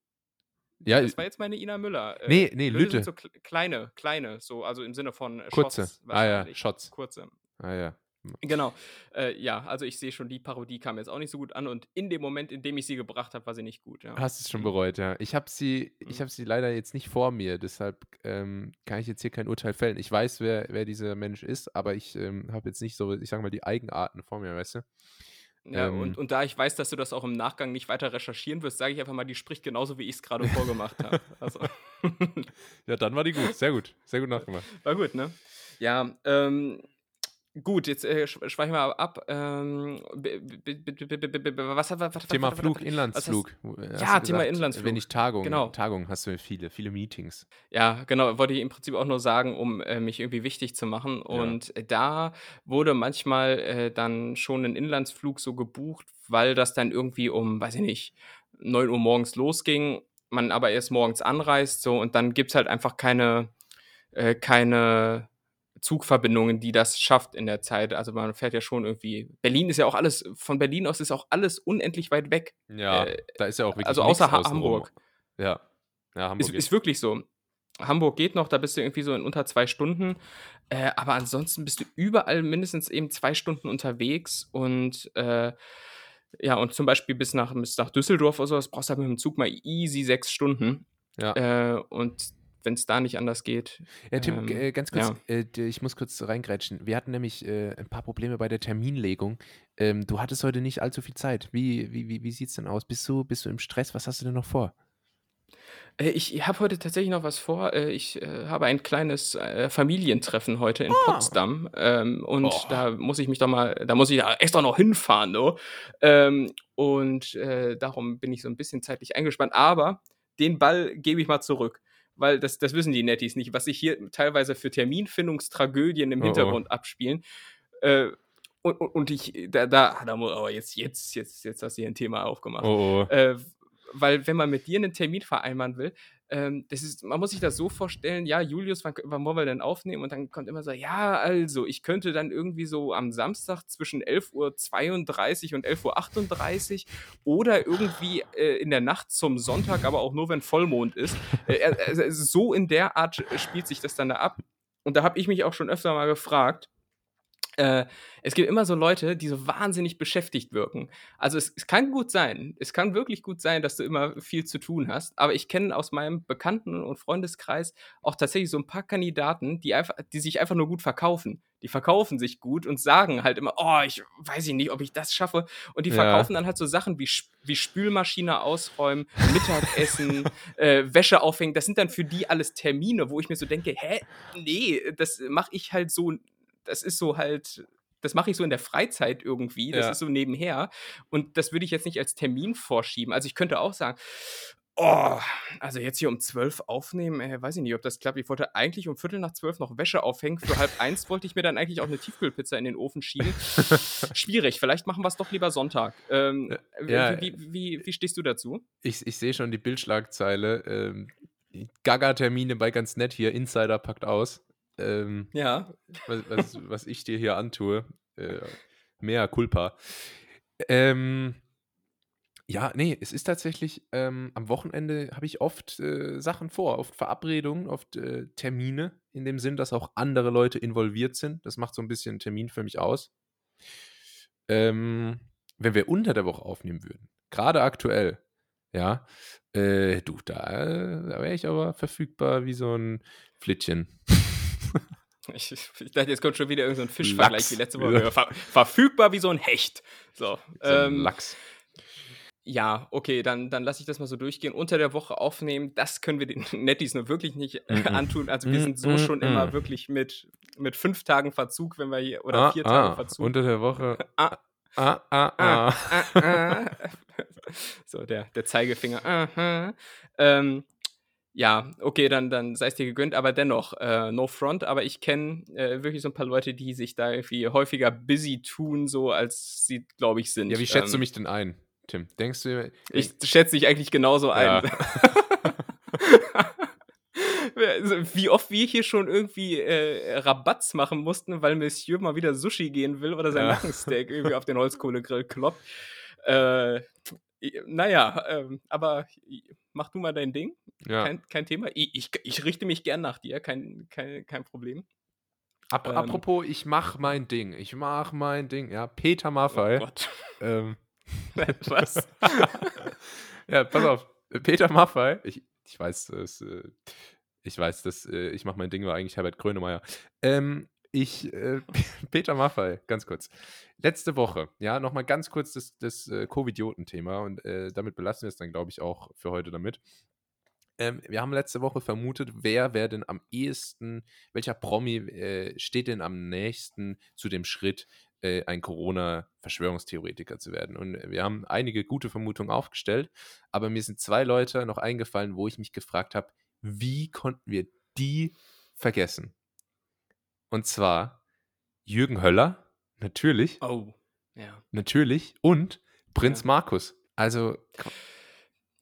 Ja, das war jetzt meine Ina Müller. Äh, nee, nee, Lüde. Sind so kleine, kleine, so, also im Sinne von Kurze. Ah ja, Shots. Kurze. Ah ja. Genau. Äh, ja, also ich sehe schon, die Parodie kam jetzt auch nicht so gut an und in dem Moment, in dem ich sie gebracht habe, war sie nicht gut. Ja. Hast es schon bereut, ja. Ich habe sie, mhm. ich sie leider jetzt nicht vor mir, deshalb ähm, kann ich jetzt hier kein Urteil fällen. Ich weiß, wer, wer dieser Mensch ist, aber ich ähm, habe jetzt nicht so, ich sage mal, die Eigenarten vor mir, weißt du? Ja, ähm, und, und da ich weiß, dass du das auch im Nachgang nicht weiter recherchieren wirst, sage ich einfach mal, die spricht genauso, wie ich es gerade vorgemacht habe. Also. ja, dann war die gut. Sehr gut. Sehr gut nachgemacht. War gut, ne? Ja, ähm, Gut, jetzt äh, schweichen wir ab. Ähm, was, was, was, Thema Flug, Inlandsflug. ja, Thema Inlandsflug. Wenn ich Tagung, genau. Tagung hast du viele, viele Meetings. Ja, genau, wollte ich im Prinzip auch nur sagen, um äh, mich irgendwie wichtig zu machen. Und ja. da wurde manchmal äh, dann schon ein Inlandsflug so gebucht, weil das dann irgendwie um, weiß ich nicht, 9 Uhr morgens losging, man aber erst morgens anreist, so und dann gibt es halt einfach keine, äh, keine Zugverbindungen, die das schafft in der Zeit. Also man fährt ja schon irgendwie. Berlin ist ja auch alles, von Berlin aus ist auch alles unendlich weit weg. Ja, äh, da ist ja auch wirklich. Also außer ha Hamburg. Ja. Ja, Hamburg. Ist, ist, wirklich so. Hamburg geht noch, da bist du irgendwie so in unter zwei Stunden. Äh, aber ansonsten bist du überall mindestens eben zwei Stunden unterwegs und äh, ja, und zum Beispiel bis nach, bis nach Düsseldorf oder sowas brauchst du halt mit dem Zug mal easy sechs Stunden. Ja. Äh, und wenn es da nicht anders geht. Ja, Tim, ähm, äh, ganz kurz, ja. äh, ich muss kurz reingrätschen. Wir hatten nämlich äh, ein paar Probleme bei der Terminlegung. Ähm, du hattest heute nicht allzu viel Zeit. Wie, wie, wie, wie sieht es denn aus? Bist du, bist du im Stress? Was hast du denn noch vor? Äh, ich habe heute tatsächlich noch was vor. Äh, ich äh, habe ein kleines Familientreffen heute in ah. Potsdam. Ähm, und oh. da muss ich mich doch mal, da muss ich extra noch hinfahren. No? Ähm, und darum bin ich so ein bisschen zeitlich eingespannt. Aber den Ball gebe ich mal zurück weil das, das wissen die Netties nicht, was sich hier teilweise für Terminfindungstragödien im oh, oh. Hintergrund oh. abspielen. Äh, und, und, ich, da, da, da muss, aber jetzt, jetzt, jetzt, jetzt hast du hier ein Thema aufgemacht. Oh, oh. Äh, weil, wenn man mit dir einen Termin vereinbaren will, ähm, das ist, man muss sich das so vorstellen, ja, Julius, wann, wann wollen wir denn aufnehmen? Und dann kommt immer so, ja, also, ich könnte dann irgendwie so am Samstag zwischen 11.32 Uhr und 11.38 Uhr oder irgendwie äh, in der Nacht zum Sonntag, aber auch nur, wenn Vollmond ist. Äh, äh, so in der Art spielt sich das dann da ab. Und da habe ich mich auch schon öfter mal gefragt, äh, es gibt immer so Leute, die so wahnsinnig beschäftigt wirken. Also es, es, kann gut sein, es kann wirklich gut sein, dass du immer viel zu tun hast, aber ich kenne aus meinem Bekannten- und Freundeskreis auch tatsächlich so ein paar Kandidaten, die, einfach, die sich einfach nur gut verkaufen. Die verkaufen sich gut und sagen halt immer, oh, ich weiß nicht, ob ich das schaffe. Und die ja. verkaufen dann halt so Sachen wie, wie Spülmaschine ausräumen, Mittagessen, äh, Wäsche aufhängen. Das sind dann für die alles Termine, wo ich mir so denke, hä, nee, das mache ich halt so das ist so halt, das mache ich so in der Freizeit irgendwie, das ja. ist so nebenher. Und das würde ich jetzt nicht als Termin vorschieben. Also ich könnte auch sagen, oh, also jetzt hier um zwölf aufnehmen, äh, weiß ich nicht, ob das klappt. Ich wollte eigentlich um Viertel nach zwölf noch Wäsche aufhängen. Für halb eins wollte ich mir dann eigentlich auch eine Tiefkühlpizza in den Ofen schieben. Schwierig, vielleicht machen wir es doch lieber Sonntag. Ähm, äh, ja, wie, wie, wie, wie, stehst du dazu? Ich, ich sehe schon die Bildschlagzeile. Ähm, Gaga-Termine bei ganz nett hier. Insider packt aus. Ähm, ja. Was, was, was, ich dir hier antue. Äh, mehr Culpa. Ähm, Ja, ne, es ist tatsächlich, ähm, am Wochenende habe ich oft, äh, Sachen vor, oft Verabredungen, oft, äh, Termine in dem Sinn, dass auch andere Leute involviert sind. Das macht so 'n bisschen Termin für mich aus. Ähm, wenn wir unter der Woche aufnehmen würden, grade aktuell, ja, äh, du, da da wäre ich aber verfügbar wie so 'n Flittchen. Ich ich dachte, jetzt kommt schon wieder irgend so Fischvergleich wie letzte Woche. Ver verfügbar wie so 'n Hecht. So, So ähm Lachs. Ja, okay, dann dann lasse ich das mal so durchgehen. Unter der Woche aufnehmen, das können wir den Nettis nur wirklich nicht, äh, antun. Also, wir sind so schon immer mm. wirklich mit mit 5 Tagen Verzug, wenn wir hier oder Ah, 4 Tage ah, Verzug. unter der Woche. Ah. Ah, ah, Ah, ah. ah, ah. So, der der Zeigefinger. Aha. Ähm, ja, okay, dann dann sei's dir gegönnt, aber dennoch, äh, no front, aber ich kenne, äh, wirklich so 'n paar Leute, die sich da irgendwie häufiger busy tun, so als sie, glaube ich, sind. Ja, wie schätzt du Ähm, mich denn ein, Tim? Denkst du ich schätze dich eigentlich genauso ein. Ja. Also, wie oft wir hier schon irgendwie, äh, Rabatz machen mussten, weil Monsieur mal wieder Sushi gehen will oder sein Ja. Nackensteak irgendwie auf den Holzkohlegrill kloppt. Äh, i na ja, ähm, aber mach du mal dein Ding. Ja. Kein kein Thema. I ich ich richte mich gern nach dir, kein kein kein Problem. Ap Ähm. apropos, ich mache mein Ding. Ich mache mein Ding. Ja, Peter Oh Maffay. Gott. ähm, Was? ja, pass auf. Peter Maffay. Ich, ich weiß, das, äh, ich weiß, dass äh, ich mache mein Ding war eigentlich Herbert Grönemeyer. Ähm, ich, äh, Peter Maffay, ganz kurz. Letzte Woche, ja, nochmal ganz kurz das, das äh, Covidioten-Thema und äh, damit belassen wir es dann, glaube ich, auch für heute damit. Ähm, wir haben letzte Woche vermutet, wer wäre denn am ehesten, welcher Promi äh, steht denn am nächsten zu dem Schritt, äh, ein Corona-Verschwörungstheoretiker zu werden. Und wir haben einige gute Vermutungen aufgestellt, aber mir sind zwei Leute noch eingefallen, wo ich mich gefragt habe, wie konnten wir die vergessen? Und zwar Jürgen Höller, natürlich, Oh, ja. natürlich, und Prinz Ja. Markus. Also,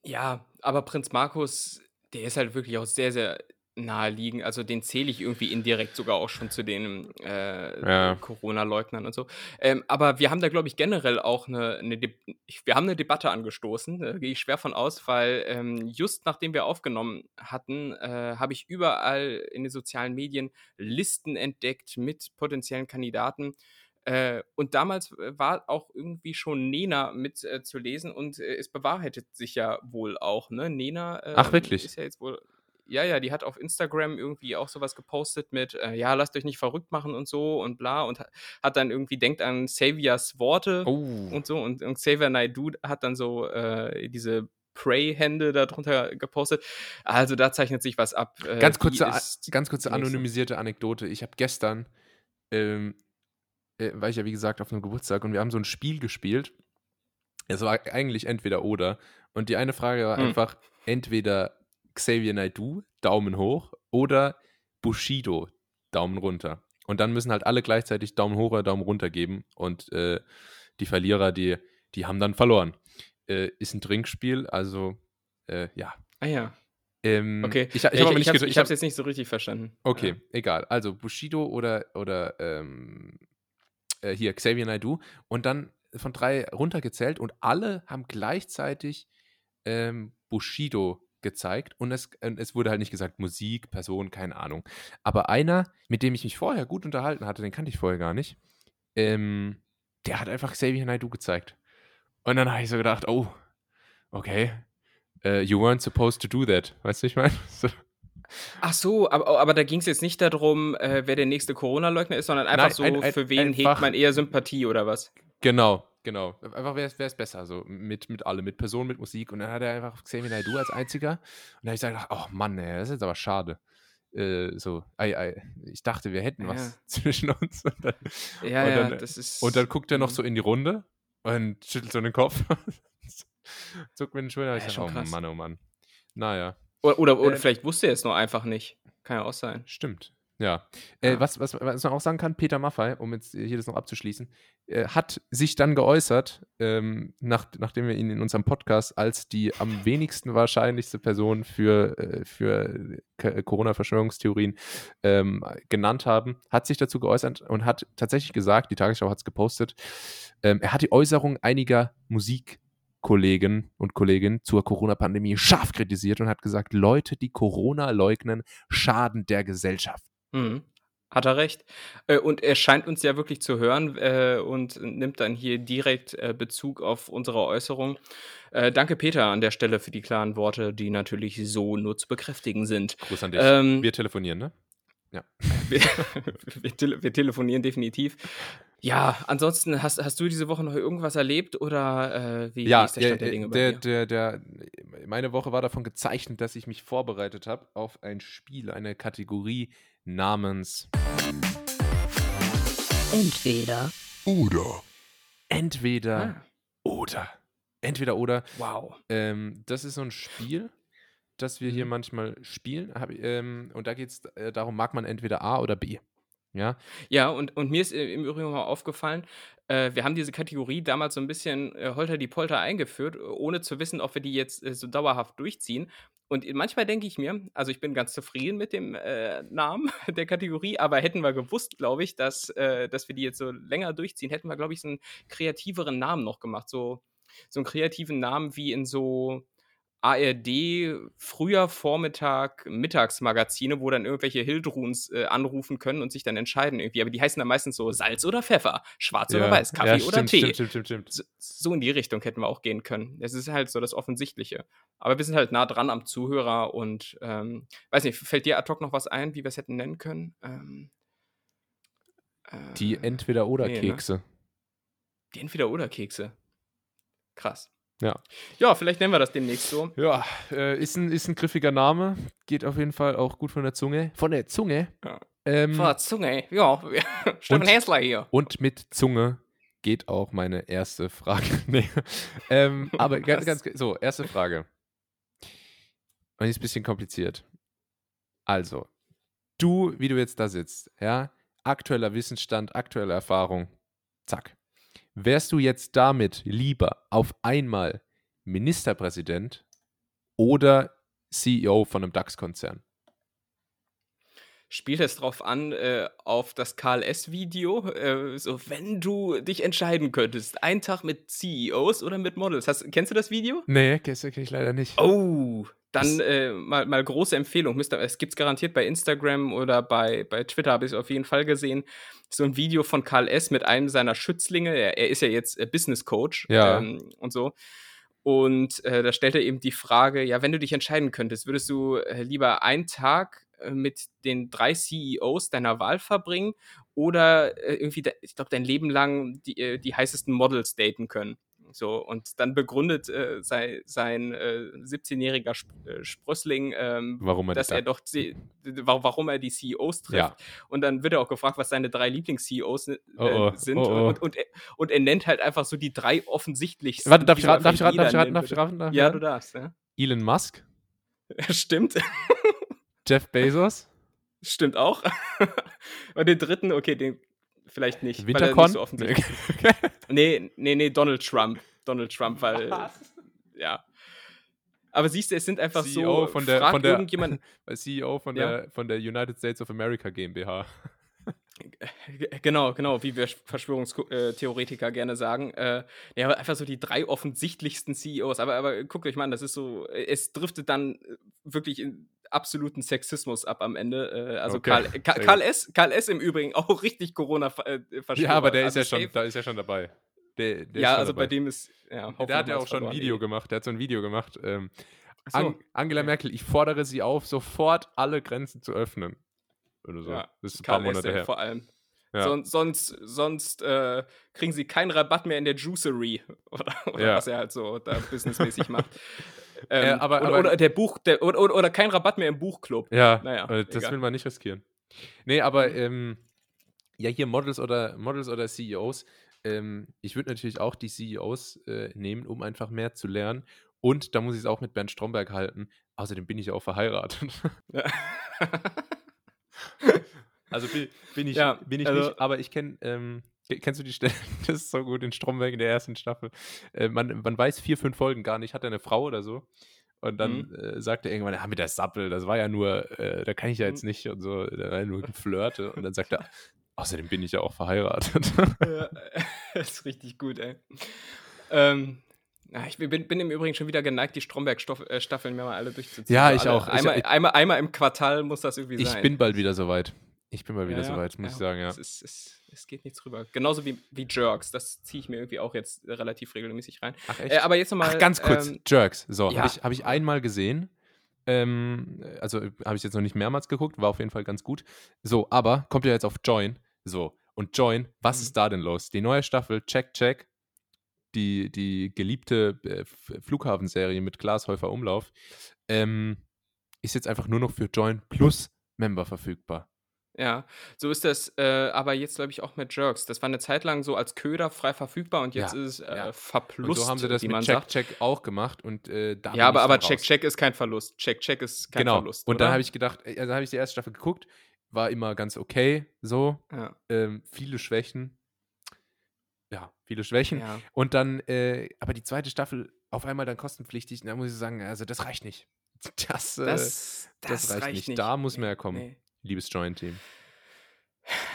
Ja, aber Prinz Markus, der ist halt wirklich auch sehr, sehr naheliegend. Also, den zähle ich irgendwie indirekt sogar auch schon zu den, äh, Ja. Corona-Leugnern und so. Ähm, aber wir haben da, glaube ich, generell auch 'ne 'ne Deb ich wir haben 'ne Debatte angestoßen, da gehe ich schwer von aus, weil, ähm, just nachdem wir aufgenommen hatten, äh, habe ich überall in den sozialen Medien Listen entdeckt mit potenziellen Kandidaten. Äh, und damals, äh, war auch irgendwie schon Nena mit, äh, zu lesen und, äh, es bewahrheitet sich ja wohl auch, ne? Nena, Ach, ähm, wirklich? ist ja jetzt wohl ja, ja, die hat auf Instagram irgendwie auch so was gepostet mit, äh: „Ja, lasst euch nicht verrückt machen“ und so und bla und ha hat dann irgendwie denkt an Xaviers Worte oh, und so und und Xavier Naidoo hat dann so, äh, diese Pray-Hände da drunter gepostet. Also, da zeichnet sich was ab. Äh, ganz kurze, ganz kurze anonymisierte Anekdote. Ich habe gestern, ähm, äh, war ich ja wie gesagt auf einem Geburtstag und wir haben so ein Spiel gespielt. Es war eigentlich entweder oder. Und die eine Frage war Hm. einfach entweder Xavier Naidoo, Daumen hoch, oder Bushido, Daumen runter. Und dann müssen halt alle gleichzeitig Daumen hoch oder Daumen runter geben. Und äh, die Verlierer, die, die haben dann verloren. Äh, ist ein Trinkspiel, also äh, ja. Ah ja, Ähm, okay. Ich, ich, ich aber ich nicht habe ich hab's jetzt nicht so richtig verstanden. Okay, egal. Also Bushido oder, oder ähm, äh, hier Xavier Naidoo und dann von drei runtergezählt und alle haben gleichzeitig ähm, Bushido gezeigt und es, es wurde halt nicht gesagt Musik, Person, keine Ahnung. Aber einer, mit dem ich mich vorher gut unterhalten hatte, den kannte ich vorher gar nicht, ähm, der hat einfach Xavier Naidoo gezeigt. Und dann habe ich so gedacht, oh, okay, äh, you weren't supposed to do that. Weißt du, ich meine? So. Ach so, aber aber da ging's jetzt nicht darum, äh, wer der nächste Corona-Leugner ist, sondern einfach Nein, so, ein- ein- für wen hegt man eher Sympathie oder was? Genau, genau. Einfach wäre es besser, so mit, mit allem, mit Personen, mit Musik. Und dann hat er einfach Xavier Naidoo als einziger. Und dann habe ich gesagt, oh Mann, ey, das ist jetzt aber schade. Äh, so, ei, ei, ich dachte, wir hätten was zwischen uns. Und dann, Ja, Und ja, dann- das ist und dann guckt er noch mhm. so in die Runde und schüttelt so den Kopf. Zuckt mit den Schultern. Ich Ja, sag, schon oh. Mann, oh Mann. Naja, Oder oder oder Äh, vielleicht wusste er es nur einfach nicht. Kann ja auch sein. stimmt. Ja. Äh, was, was, was man auch sagen kann, Peter Maffay, um jetzt hier das noch abzuschließen, äh, hat sich dann geäußert, ähm, nach, nachdem wir ihn in unserem Podcast als die am wenigsten wahrscheinlichste Person für, äh, für K- Corona-Verschwörungstheorien ähm, genannt haben, hat sich dazu geäußert und hat tatsächlich gesagt, die Tagesschau hat es gepostet, ähm, er hat die Äußerung einiger Kollegen und Kolleginnen zur Corona-Pandemie scharf kritisiert und hat gesagt, Leute, die Corona leugnen, schaden der Gesellschaft. Mhm. Hat er recht. Äh, und er scheint uns ja wirklich zu hören äh, und nimmt dann hier direkt äh, Bezug auf unsere Äußerung. Äh, danke, Peter, an der Stelle für die klaren Worte, die natürlich so nur zu bekräftigen sind. Gruß an dich. Ähm, wir telefonieren, ne? Ja. wir, wir, tele wir, telefonieren definitiv. Ja, ansonsten hast, hast du diese Woche noch irgendwas erlebt oder wie, ja, ist der Stand der, Dinge bei der, dir? Der, der, meine Woche war davon gezeichnet, dass ich mich vorbereitet habe auf ein Spiel, eine Kategorie namens Entweder oder. Entweder ah. oder. Entweder oder. Wow. Ähm, das ist so ein Spiel, das wir hier mhm. manchmal spielen. Hab, ähm, und da geht es äh, darum, mag man entweder A oder B. Ja, Ja, und, und mir ist äh, im Übrigen mal aufgefallen, äh, wir haben diese Kategorie damals so ein bisschen äh, holter die Polter eingeführt, ohne zu wissen, ob wir die jetzt äh, so dauerhaft durchziehen. Und manchmal denke ich mir, also ich bin ganz zufrieden mit dem äh, Namen der Kategorie, aber hätten wir gewusst, glaube ich, dass, äh, dass wir die jetzt so länger durchziehen, hätten wir, glaube ich, so einen kreativeren Namen noch gemacht. So, so einen kreativen Namen wie in so ARD früher Vormittag Mittagsmagazine, wo dann irgendwelche Hildruns äh, anrufen können und sich dann entscheiden irgendwie. Aber die heißen dann meistens so Salz oder Pfeffer, Schwarz ja. oder Weiß, Kaffee ja, stimmt, oder Tee. Stimmt, stimmt, stimmt, so, so, in die Richtung hätten wir auch gehen können. Das ist halt so das Offensichtliche. Aber wir sind halt nah dran am Zuhörer und ähm, weiß nicht, fällt dir ad hoc noch was ein, wie wir es hätten nennen können? Ähm, äh, die Entweder-Oder-Kekse. Nee, ne? Die Entweder-Oder-Kekse. Krass. Ja. Ja, vielleicht nennen wir das demnächst so. Ja, äh, ist, ein, ist ein griffiger Name. Geht auf jeden Fall auch gut von der Zunge. Von der Zunge? Ja. Ähm, von der Zunge, ja. Stefan Häsler hier. Und mit Zunge geht auch meine erste Frage. nee. ähm, aber ganz, ganz, so, erste Frage. Und die ist ein bisschen kompliziert. Also, du, wie du jetzt da sitzt, ja, aktueller Wissensstand, aktuelle Erfahrung, zack. Wärst du jetzt damit lieber auf einmal Ministerpräsident oder CEO von einem DAX-Konzern? Spielt es drauf an, äh, auf das KLS-Video? Äh, so, wenn du dich entscheiden könntest, einen Tag mit CEOs oder mit Models. Hast, kennst du das Video? Nee, kenne ich leider nicht. Oh, dann äh, mal, mal große Empfehlung. Es gibt es garantiert bei Instagram oder bei, bei Twitter, habe ich es auf jeden Fall gesehen. So ein Video von Karl S. mit einem seiner Schützlinge. Er, er ist ja jetzt äh, Business Coach ja. ähm, und so. Und äh, da stellt er eben die Frage: Ja, wenn du dich entscheiden könntest, würdest du äh, lieber einen Tag äh, mit den drei CEOs deiner Wahl verbringen oder äh, irgendwie, ich glaube, dein Leben lang die, die heißesten Models daten können? So, und dann begründet äh, sei, sein äh, 17-jähriger Sp äh, Sprössling, ähm, warum er dass er doch die, warum er die CEOs trifft. Ja. Und dann wird er auch gefragt, was seine drei Lieblings-CEOs äh, oh, oh, sind. Oh, oh, und, und, er, und, er nennt halt einfach so die drei offensichtlichsten. Warte, darf ich raten? Darf ich raten? Darf ich raten? Darf ich raten? Ja, du darfst. Ja. Elon Musk. Stimmt. Jeff Bezos. Stimmt auch. und den dritten, okay, den vielleicht nicht. Wintercon? Nicht so offensichtlich nee, nee, nee, Donald Trump. Donald Trump, weil. ja. Aber siehst du, es sind einfach CEO so. Von der, von der, irgendjemand. CEO von, ja? der, von der United States of America GmbH. Genau, genau, wie wir Verschwörungstheoretiker gerne sagen. Äh, ja, einfach so die drei offensichtlichsten CEOs. Aber, aber guckt euch mal an, das ist so, es driftet dann wirklich in absoluten Sexismus ab am Ende. Äh, also okay. Karl, Karl, Karl, S., Karl S. im Übrigen auch richtig Corona-Verschwörer. Ja, aber der also ist ja schon, da ist ja schon dabei. Der, der ja, also dabei. bei dem ist, ja, Der hat ja auch schon ein Video gemacht, der hat so ein Video gemacht. Ähm, so. An Angela okay. Merkel, ich fordere sie auf, sofort alle Grenzen zu öffnen. Oder so. Ja, das ist ein paar Monate her. Vor allem. Ja. Son sonst sonst äh, kriegen sie keinen Rabatt mehr in der Juicery oder, oder ja. was er halt so da businessmäßig macht. Ähm, äh, aber, oder, aber, oder, der Buch, der, oder, oder, kein Rabatt mehr im Buchclub. Ja, naja, äh, das will man nicht riskieren. Nee, aber mhm. ähm, ja, hier Models oder Models oder CEOs. Ähm, ich würde natürlich auch die CEOs äh, nehmen, um einfach mehr zu lernen. Und da muss ich es auch mit Bernd Stromberg halten. Außerdem bin ich ja auch verheiratet. Ja. also bin, bin ich, ja, bin ich also, nicht, aber ich kenne, ähm, kennst du die Stelle? Das ist so gut in Stromberg in der ersten Staffel. Äh, man, man weiß vier, fünf Folgen gar nicht, hat er eine Frau oder so. Und dann mhm. äh, sagt er irgendwann, ja, mit der Sappel, das war ja nur, äh, da kann ich ja jetzt mhm. nicht und so, da war ja nur Flirte. Und dann sagt er, außerdem bin ich ja auch verheiratet. ja, das ist richtig gut, ey. Ähm, ich bin, bin im Übrigen schon wieder geneigt, die Stromberg-Staffeln mir mal alle durchzuziehen. Ja, ich alle, auch. Ich- Einmal, ich- einmal, einmal im Quartal muss das irgendwie Ich sein. bin bald wieder soweit. Ich bin mal wieder Ja, ja, soweit, muss ich sagen, ja. Es, ist, es, es geht nichts rüber. Genauso wie, wie Jerks. Das ziehe ich mir irgendwie auch jetzt relativ regelmäßig rein. Ach, Äh, aber jetzt nochmal. Ach, ganz kurz, Ähm, Jerks. So, ja. habe ich, hab ich einmal gesehen. Ähm, also habe ich jetzt noch nicht mehrmals geguckt, war auf jeden Fall ganz gut. So, aber kommt ja jetzt auf Join. So, und Join, was Mhm. ist da denn los? Die neue Staffel, check, check. Die, die geliebte äh, Flughafenserie mit Klaas Häufer Umlauf, ähm, ist jetzt einfach nur noch für Join plus Member verfügbar. Ja, so ist das. Äh, aber jetzt, glaube ich, auch mit Jerks. Das war eine Zeit lang so als Köder frei verfügbar und jetzt Ja, ist es äh, ja. verplust, Und so haben sie das mit Check, sagt. Check auch gemacht und äh, da Ja, aber, aber Check, raus. Check ist kein Verlust. Check, Check ist kein genau. Verlust. und dann habe ich gedacht, äh, also habe ich die erste Staffel geguckt, war immer ganz okay, so, Ja, ähm, viele Schwächen. Ja, viele Schwächen. ja. Und dann, äh, aber die zweite Staffel auf einmal dann kostenpflichtig, da muss ich sagen, also das reicht nicht. Das, äh, Das, das, reicht, nicht. Da muss mehr kommen, Nee. Liebes Joint-Team.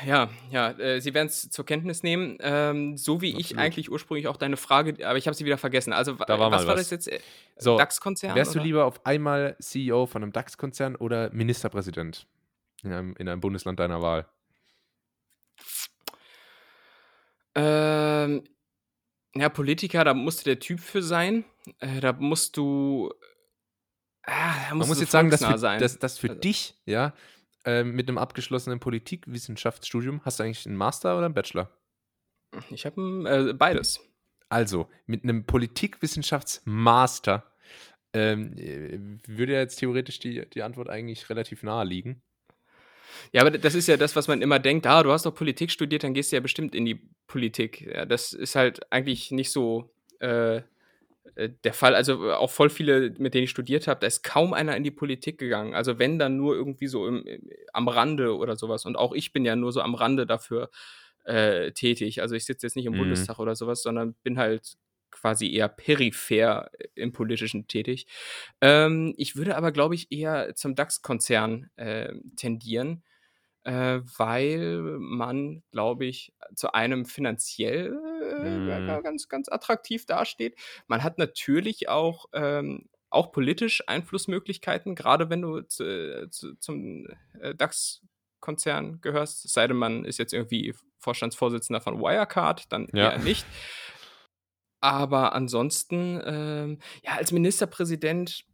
Ja, ja, äh, Sie werden es zur Kenntnis nehmen. Ähm, so wie ich Absolut. eigentlich ursprünglich auch deine Frage, aber ich habe sie wieder vergessen. Also, Da war was war was. das jetzt? Äh, So, DAX-Konzern? Wärst du oder? lieber auf einmal CEO von einem DAX-Konzern oder Ministerpräsident in einem, in einem Bundesland deiner Wahl? Ähm, ja, Politiker, da musst du der Typ für sein. Äh, da musst du. Ah, da musst Man muss du jetzt sagen, dass für, sein. dass, dass für Also- dich, ja, ähm, mit einem abgeschlossenen Politikwissenschaftsstudium, hast du eigentlich einen Master oder einen Bachelor? Ich habe äh, beides. Also, mit einem Politikwissenschaftsmaster ähm, äh, würde ja jetzt theoretisch die, die Antwort eigentlich relativ nahe liegen. Ja, aber das ist ja das, was man immer denkt. Ah, du hast doch Politik studiert, dann gehst du ja bestimmt in die Politik. Ja, das ist halt eigentlich nicht so äh, äh, der Fall. Also äh, auch voll viele, mit denen ich studiert habe, da ist kaum einer in die Politik gegangen. Also wenn dann nur irgendwie so im, im, am Rande oder sowas. Und auch ich bin ja nur so am Rande dafür äh, tätig. Also ich sitze jetzt nicht im Mhm. Bundestag oder sowas, sondern bin halt quasi eher peripher im Politischen tätig. Ähm, ich würde aber, glaube ich, eher zum DAX-Konzern äh, tendieren, äh, weil man, glaube ich, zu einem finanziell äh, Mhm. ganz, ganz attraktiv dasteht. Man hat natürlich auch, ähm, auch politisch Einflussmöglichkeiten, gerade wenn du zu, zu, zum äh, DAX-Konzern gehörst. Es sei denn, man ist jetzt irgendwie Vorstandsvorsitzender von Wirecard, dann Ja. eher nicht. Aber ansonsten, ähm, ja, als Ministerpräsident,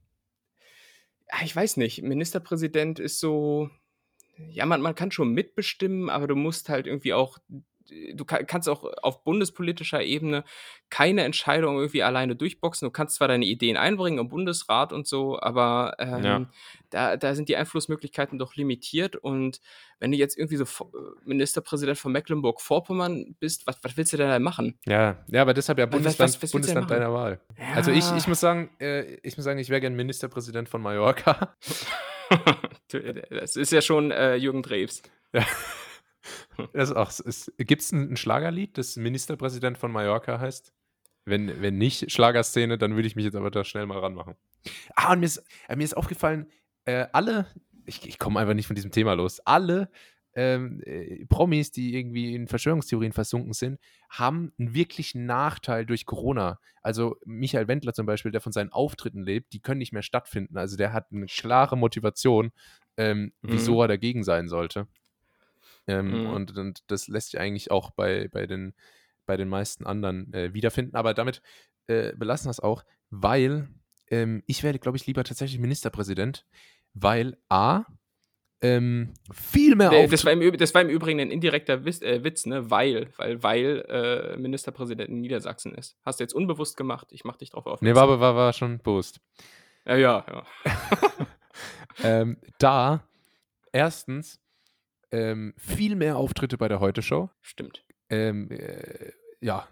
ich weiß nicht, Ministerpräsident ist so, ja, man, man kann schon mitbestimmen, aber du musst halt irgendwie auch, du ka- kannst auch auf bundespolitischer Ebene keine Entscheidung irgendwie alleine durchboxen. Du kannst zwar deine Ideen einbringen im Bundesrat und so, aber ähm, Ja. da, da sind die Einflussmöglichkeiten doch limitiert. Und wenn du jetzt irgendwie so Vo- Ministerpräsident von Mecklenburg-Vorpommern bist, was, was willst du denn da machen? Ja, ja, aber deshalb ja Was- was- Bundesland, was du denn Bundesland deiner Wahl. Also ich, Ja. ich muss sagen, äh, ich muss sagen, ich wäre gern Ministerpräsident von Mallorca. das ist ja schon äh, Jürgen Drews. Ist auch, Gibt es ein, ein Schlagerlied, das Ministerpräsident von Mallorca heißt? Wenn, wenn nicht Schlagerszene, dann würde ich mich jetzt aber da schnell mal ranmachen. Ah, und mir ist, äh, mir ist aufgefallen, äh, alle, ich, ich komme einfach nicht von diesem Thema los, alle ähm, äh, Promis, die irgendwie in Verschwörungstheorien versunken sind, haben einen wirklichen Nachteil durch Corona. Also Michael Wendler zum Beispiel, der von seinen Auftritten lebt, die können nicht mehr stattfinden. Also der hat eine klare Motivation, ähm, wieso Mhm. er dagegen sein sollte. Ähm, Mhm. und, und das lässt sich eigentlich auch bei, bei, den, bei den meisten anderen äh, wiederfinden. Aber damit äh, belassen wir es auch, weil ähm, ich werde, glaube ich, lieber tatsächlich Ministerpräsident, weil A, ähm, viel mehr auf. Das war, im, das war im Übrigen ein indirekter Witz, äh, Witz ne? Weil, weil, weil äh, Ministerpräsident in Niedersachsen ist. Hast du jetzt unbewusst gemacht. Ich mach dich drauf aufmerksam. Nee, war, aber- war, war schon bewusst. Ja, ja, ja. ähm, da, erstens, ähm, viel mehr Auftritte bei der Heute-Show. Stimmt. Ähm, äh, ja.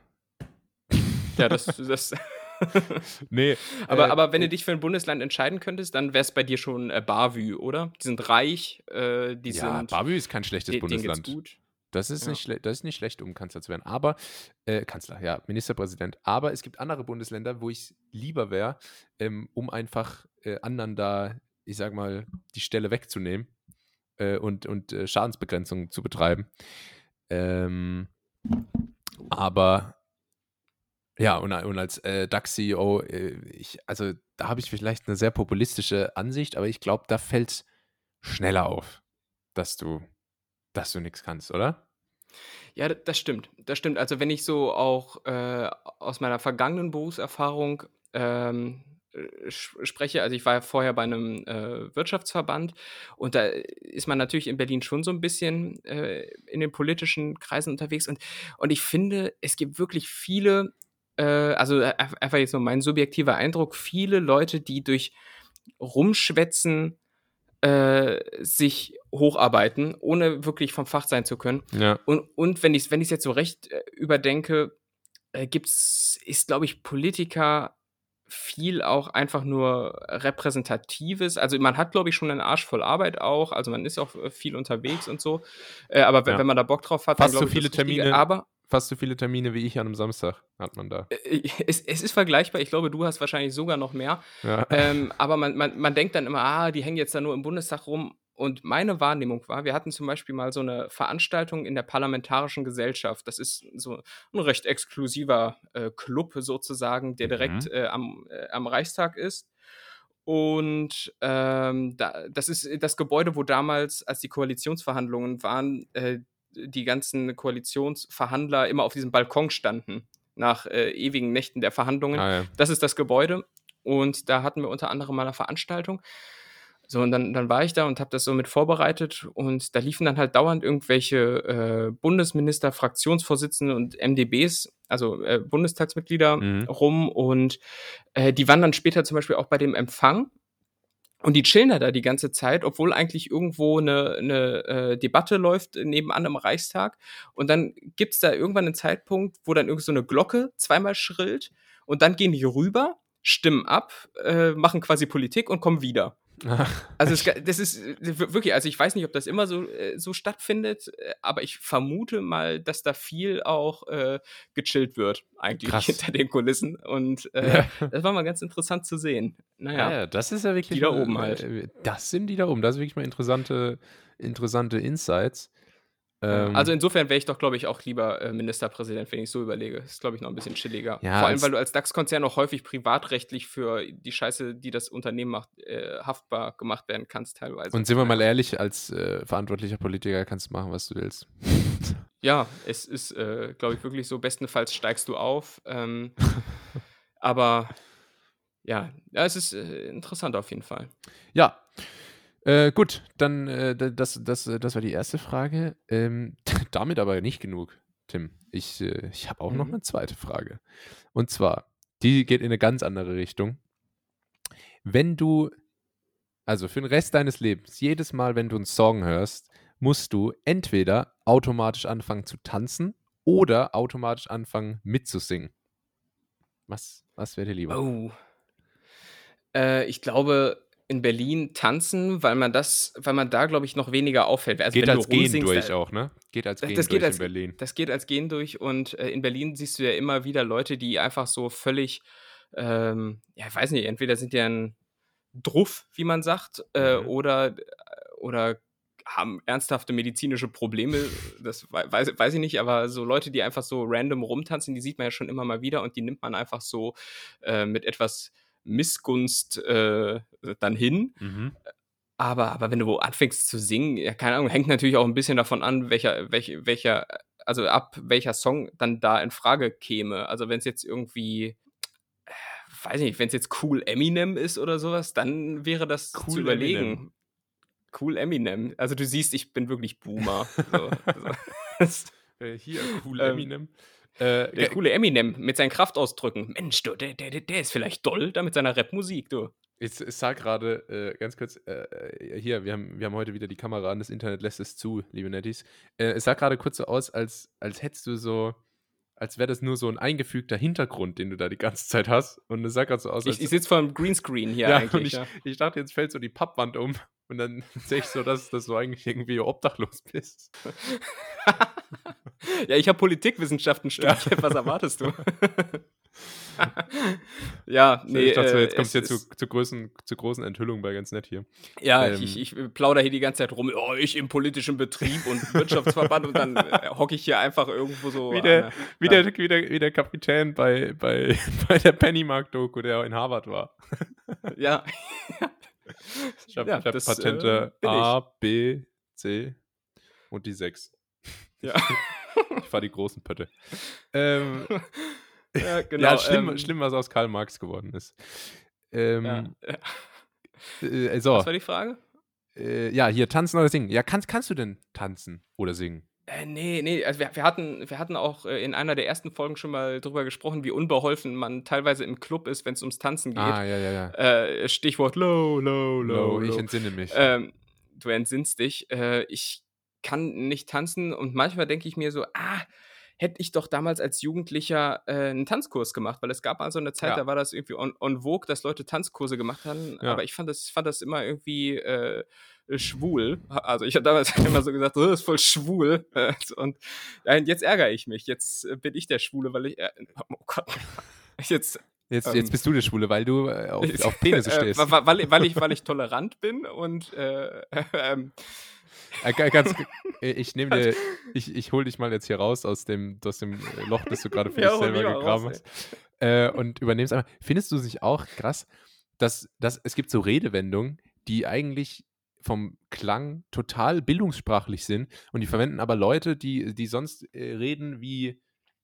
Ja, das, das Nee. aber, äh, aber wenn du dich für ein Bundesland entscheiden könntest, dann wäre es bei dir schon äh, Bavü, oder? Die sind reich, äh, die ja, sind. Bavü ist kein schlechtes de- denen geht's Bundesland. gut. Das ist, Ja. nicht das ist nicht schlecht, um Kanzler zu werden. Aber, äh, Kanzler, ja, Ministerpräsident. Aber es gibt andere Bundesländer, wo ich lieber wäre, ähm, um einfach äh, anderen da, ich sag mal, die Stelle wegzunehmen äh, und, und äh, Schadensbegrenzung zu betreiben. Ähm, aber Ja, und, und als äh, DAX-CEO, äh, ich, also da habe ich vielleicht eine sehr populistische Ansicht, aber ich glaube, da fällt es schneller auf, dass du, dass du nichts kannst, oder? Ja, das stimmt. Das stimmt. Also wenn ich so auch äh, aus meiner vergangenen Berufserfahrung ähm, äh, spreche, also ich war ja vorher bei einem äh, Wirtschaftsverband und da ist man natürlich in Berlin schon so ein bisschen äh, in den politischen Kreisen unterwegs und, und ich finde, es gibt wirklich viele, äh, also äh, einfach jetzt nur mein subjektiver Eindruck, viele Leute, die durch Rumschwätzen äh, sich hocharbeiten, ohne wirklich vom Fach sein zu können. Ja. Und, und wenn ich es wenn jetzt so recht äh, überdenke, äh, gibt's, ist, glaube ich, Politiker viel auch einfach nur repräsentatives. Also man hat, glaube ich, schon einen Arsch voll Arbeit auch. Also man ist auch äh, viel unterwegs und so. Äh, aber wenn, ja. wenn man da Bock drauf hat, Fast dann so viele Termine. Aber fast so viele Termine wie ich an einem Samstag hat man da. Äh, es, es, ist vergleichbar. Ich glaube, du hast wahrscheinlich sogar noch mehr. Ja. Ähm, aber man, man, man denkt dann immer, ah, die hängen jetzt da nur im Bundestag rum. Und meine Wahrnehmung war, wir hatten zum Beispiel mal so eine Veranstaltung in der Parlamentarischen Gesellschaft. Das ist so ein recht exklusiver äh, Club sozusagen, der direkt mhm. äh, am, äh, am Reichstag ist. Und ähm, da, das ist das Gebäude, wo damals, als die Koalitionsverhandlungen waren, äh, die ganzen Koalitionsverhandler immer auf diesem Balkon standen, nach äh, ewigen Nächten der Verhandlungen. Ah, ja. Das ist das Gebäude. Und da hatten wir unter anderem mal eine Veranstaltung. So, und dann, dann war ich da und habe das so mit vorbereitet und da liefen dann halt dauernd irgendwelche äh, Bundesminister, Fraktionsvorsitzende und MDBs, also äh, Bundestagsmitglieder mhm. rum und äh, die waren dann später zum Beispiel auch bei dem Empfang und die chillen da die ganze Zeit, obwohl eigentlich irgendwo eine, eine äh, Debatte läuft nebenan im Reichstag. Und dann gibt's da irgendwann einen Zeitpunkt, wo dann irgend so eine Glocke zweimal schrillt und dann gehen die rüber, stimmen ab, äh, machen quasi Politik und kommen wieder. Also es, das ist äh, wirklich, also ich weiß nicht, ob das immer so, äh, so stattfindet, äh, aber ich vermute mal, dass da viel auch äh, gechillt wird, eigentlich Krass. hinter den Kulissen. Und äh, ja. das war mal ganz interessant zu sehen. Naja, ja, das ist ja wirklich. Die da oben halt. Das sind die da oben. Das ist wirklich mal interessante, interessante Insights. Ähm, also insofern wäre ich doch, glaube ich, auch lieber äh, Ministerpräsident, wenn ich so überlege. Das ist, glaube ich, noch ein bisschen chilliger. Ja, Vor allem, weil du als DAX-Konzern auch häufig privatrechtlich für die Scheiße, die das Unternehmen macht, äh, haftbar gemacht werden kannst, teilweise. Und sind wir mal ehrlich, als äh, verantwortlicher Politiker kannst du machen, was du willst. ja, es ist, äh, glaube ich, wirklich so. Bestenfalls steigst du auf. Ähm, aber ja, ja, es ist äh, interessant auf jeden Fall. Ja, äh, gut, dann äh, das, das, das war die erste Frage. Ähm, damit aber nicht genug, Tim. Ich, äh, ich habe auch mhm. noch eine zweite Frage. Und zwar, die geht in eine ganz andere Richtung. Wenn du, also für den Rest deines Lebens, jedes Mal, wenn du einen Song hörst, musst du entweder automatisch anfangen zu tanzen oder automatisch anfangen mitzusingen. Was, was wäre dir lieber? Oh. Äh, ich glaube, in Berlin tanzen, weil man das, weil man da, glaube ich, noch weniger auffällt. Also geht als Gehen durch da, auch, ne? Geht als Gehen das durch als, in Berlin. Das geht als Gehen durch und äh, in Berlin siehst du ja immer wieder Leute, die einfach so völlig, ähm, ja, ich weiß nicht, entweder sind die ein Druff, wie man sagt, äh, mhm. oder, oder haben ernsthafte medizinische Probleme, das weiß, weiß ich nicht, aber so Leute, die einfach so random rumtanzen, die sieht man ja schon immer mal wieder und die nimmt man einfach so äh, mit etwas Missgunst äh, dann hin. Mhm. Aber, aber wenn du wo anfängst zu singen, ja, keine Ahnung, hängt natürlich auch ein bisschen davon an, welcher, welch, welcher, also ab welcher Song dann da in Frage käme. Also wenn es jetzt irgendwie, äh, weiß ich nicht, wenn es jetzt Cool Eminem ist oder sowas, dann wäre das cool zu überlegen. Eminem. Cool Eminem. Also du siehst, ich bin wirklich Boomer. so, also. Hier, Cool ähm, Eminem. Äh, der coole Eminem mit seinen Kraftausdrücken. Mensch, du, der, der, der ist vielleicht doll da mit seiner Rapmusik, du. Ich, ich sag gerade, äh, ganz kurz, äh, äh, hier, wir haben, wir haben heute wieder die Kamera an, das Internet lässt es zu, liebe Netties. Äh, es sah gerade kurz so aus, als, als hättest du so, als wäre das nur so ein eingefügter Hintergrund, den du da die ganze Zeit hast. Und es sah gerade so aus, als. Ich, ich sitze vor einem Greenscreen hier ja, eigentlich. Und ich, ja. ich dachte, jetzt fällt so die Pappwand um. Und dann sehe ich so, dass, dass du eigentlich irgendwie obdachlos bist. ja, ich habe Politikwissenschaften studiert. Ja. Was erwartest du? ja, nee. Ich dachte, äh, jetzt kommt es hier zu, zu, großen, zu großen Enthüllungen bei ganz nett hier. Ja, ähm, ich, ich, plauder hier die ganze Zeit rum. Oh, ich im politischen Betrieb und Wirtschaftsverband und dann äh, hocke ich hier einfach irgendwo so. Wie der, wie der, wie der, wie der Kapitän bei, bei, bei der Pennymark-Doku, der in Harvard war. ja. ich habe ja, hab Patente äh, A, B, C und die 6. Ja. Ich fahre die großen Pötte. Ähm, ja, genau. Ja, schlimm, ähm, schlimm, was aus Karl Marx geworden ist. Ähm, ja, ja. Äh, so. Was war die Frage? Äh, ja, hier, tanzen oder singen. Ja, kannst, kannst du denn tanzen oder singen? Äh, nee, nee, also wir, wir, hatten, wir hatten auch äh, in einer der ersten Folgen schon mal drüber gesprochen, wie unbeholfen man teilweise im Club ist, wenn es ums Tanzen geht. Ah, ja, ja, ja. Äh, Stichwort low, low, low, low. Ich entsinne mich. Ähm, du entsinnst dich. Äh, ich kann nicht tanzen und manchmal denke ich mir so, ah, hätte ich doch damals als Jugendlicher äh, einen Tanzkurs gemacht, weil es gab mal so eine Zeit, ja. da war das irgendwie on, on vogue, dass Leute Tanzkurse gemacht haben, ja. aber ich fand das, fand das immer irgendwie äh, schwul. Also ich habe damals immer so gesagt, oh, das ist voll schwul. Und jetzt ärgere ich mich. Jetzt äh, bin ich der Schwule, weil ich, äh, oh Gott, jetzt Jetzt, ähm, jetzt bist du der Schwule, weil du äh, auf, auf Penisse stehst. Äh, weil, weil, ich, weil ich tolerant bin und äh, äh, ganz, äh, ich nehme dir, ich, ich hole dich mal jetzt hier raus aus dem, aus dem äh, Loch, das du gerade für ja, dich selber gegraben hast. Äh, und übernimmst einfach. Findest du sich auch krass, dass, dass es gibt so Redewendungen, die eigentlich vom Klang total bildungssprachlich sind und die verwenden aber Leute, die, die sonst äh, reden wie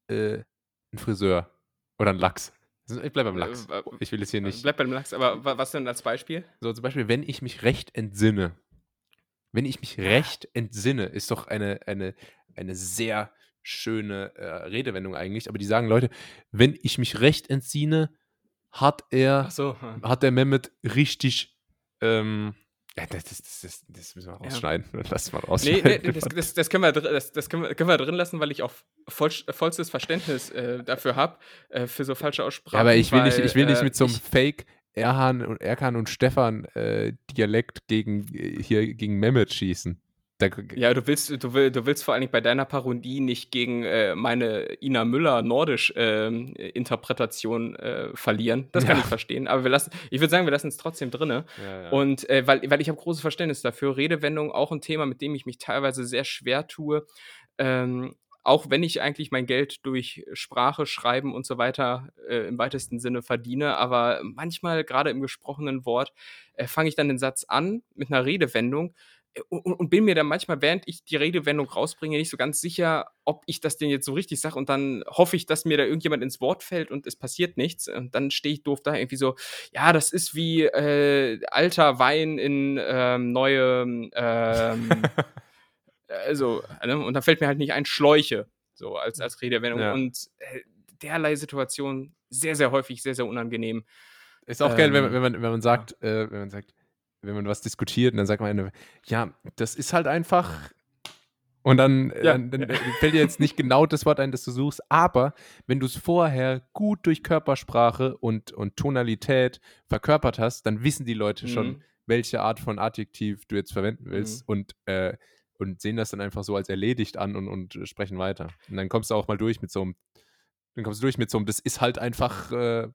äh, ein Friseur oder ein Lachs. Ich bleibe beim Lachs. Ich will jetzt hier nicht. Bleib beim Lachs, aber was denn als Beispiel? So, zum Beispiel, wenn ich mich recht entsinne, wenn ich mich recht entsinne, ist doch eine, eine, eine sehr schöne äh, Redewendung eigentlich. Aber die sagen Leute, wenn ich mich recht entsinne, hat er, so. hat der Mehmet richtig, ähm, ja, das, das, das, das, müssen wir rausschneiden. Ja. Lass mal rausschneiden. Nee, nee das, das, können wir, das, können, wir, können wir drin lassen, weil ich auch voll, vollstes Verständnis äh, dafür habe, äh, für so falsche Aussprachen. Ja, aber ich will, weil, nicht, ich will nicht äh, mit so einem Fake Erhan und Erkan und Stefan äh, Dialekt gegen äh, hier gegen Mehmet schießen. Da, ja, du willst, du, will, du willst vor allen Dingen bei deiner Parodie nicht gegen äh, meine Ina Müller Nordisch-Interpretation ähm, äh, verlieren. Das kann ja. ich verstehen. Aber wir lassen, ich würde sagen, wir lassen es trotzdem drin. Ja, ja. Und äh, weil, weil ich habe großes Verständnis dafür. Redewendung auch ein Thema, mit dem ich mich teilweise sehr schwer tue. Ähm, auch wenn ich eigentlich mein Geld durch Sprache, Schreiben und so weiter äh, im weitesten Sinne verdiene, aber manchmal, gerade im gesprochenen Wort, äh, fange ich dann den Satz an mit einer Redewendung äh, und, und, bin mir dann manchmal, während ich die Redewendung rausbringe, nicht so ganz sicher, ob ich das denn jetzt so richtig sage. Und dann hoffe ich, dass mir da irgendjemand ins Wort fällt und es passiert nichts. Und dann stehe ich doof da irgendwie so, ja, das ist wie äh, alter Wein in ähm, neue ähm, also, ne? und da fällt mir halt nicht ein Schläuche, so als, als Redewendung. Ja. Und äh, derlei Situation sehr, sehr häufig, sehr, sehr unangenehm. Ist auch ähm, geil, wenn man, wenn man, wenn man sagt, ja. äh, wenn man sagt, wenn man was diskutiert und dann sagt man, ja, das ist halt einfach. Und dann, äh, ja. dann, dann fällt dir jetzt nicht genau das Wort ein, das du suchst, aber wenn du es vorher gut durch Körpersprache und, und Tonalität verkörpert hast, dann wissen die Leute mhm. schon, welche Art von Adjektiv du jetzt verwenden willst. Mhm. Und äh, und sehen das dann einfach so als erledigt an und, und sprechen weiter. Und dann kommst du auch mal durch mit so einem, dann kommst du durch mit so einem, das ist halt einfach. Äh,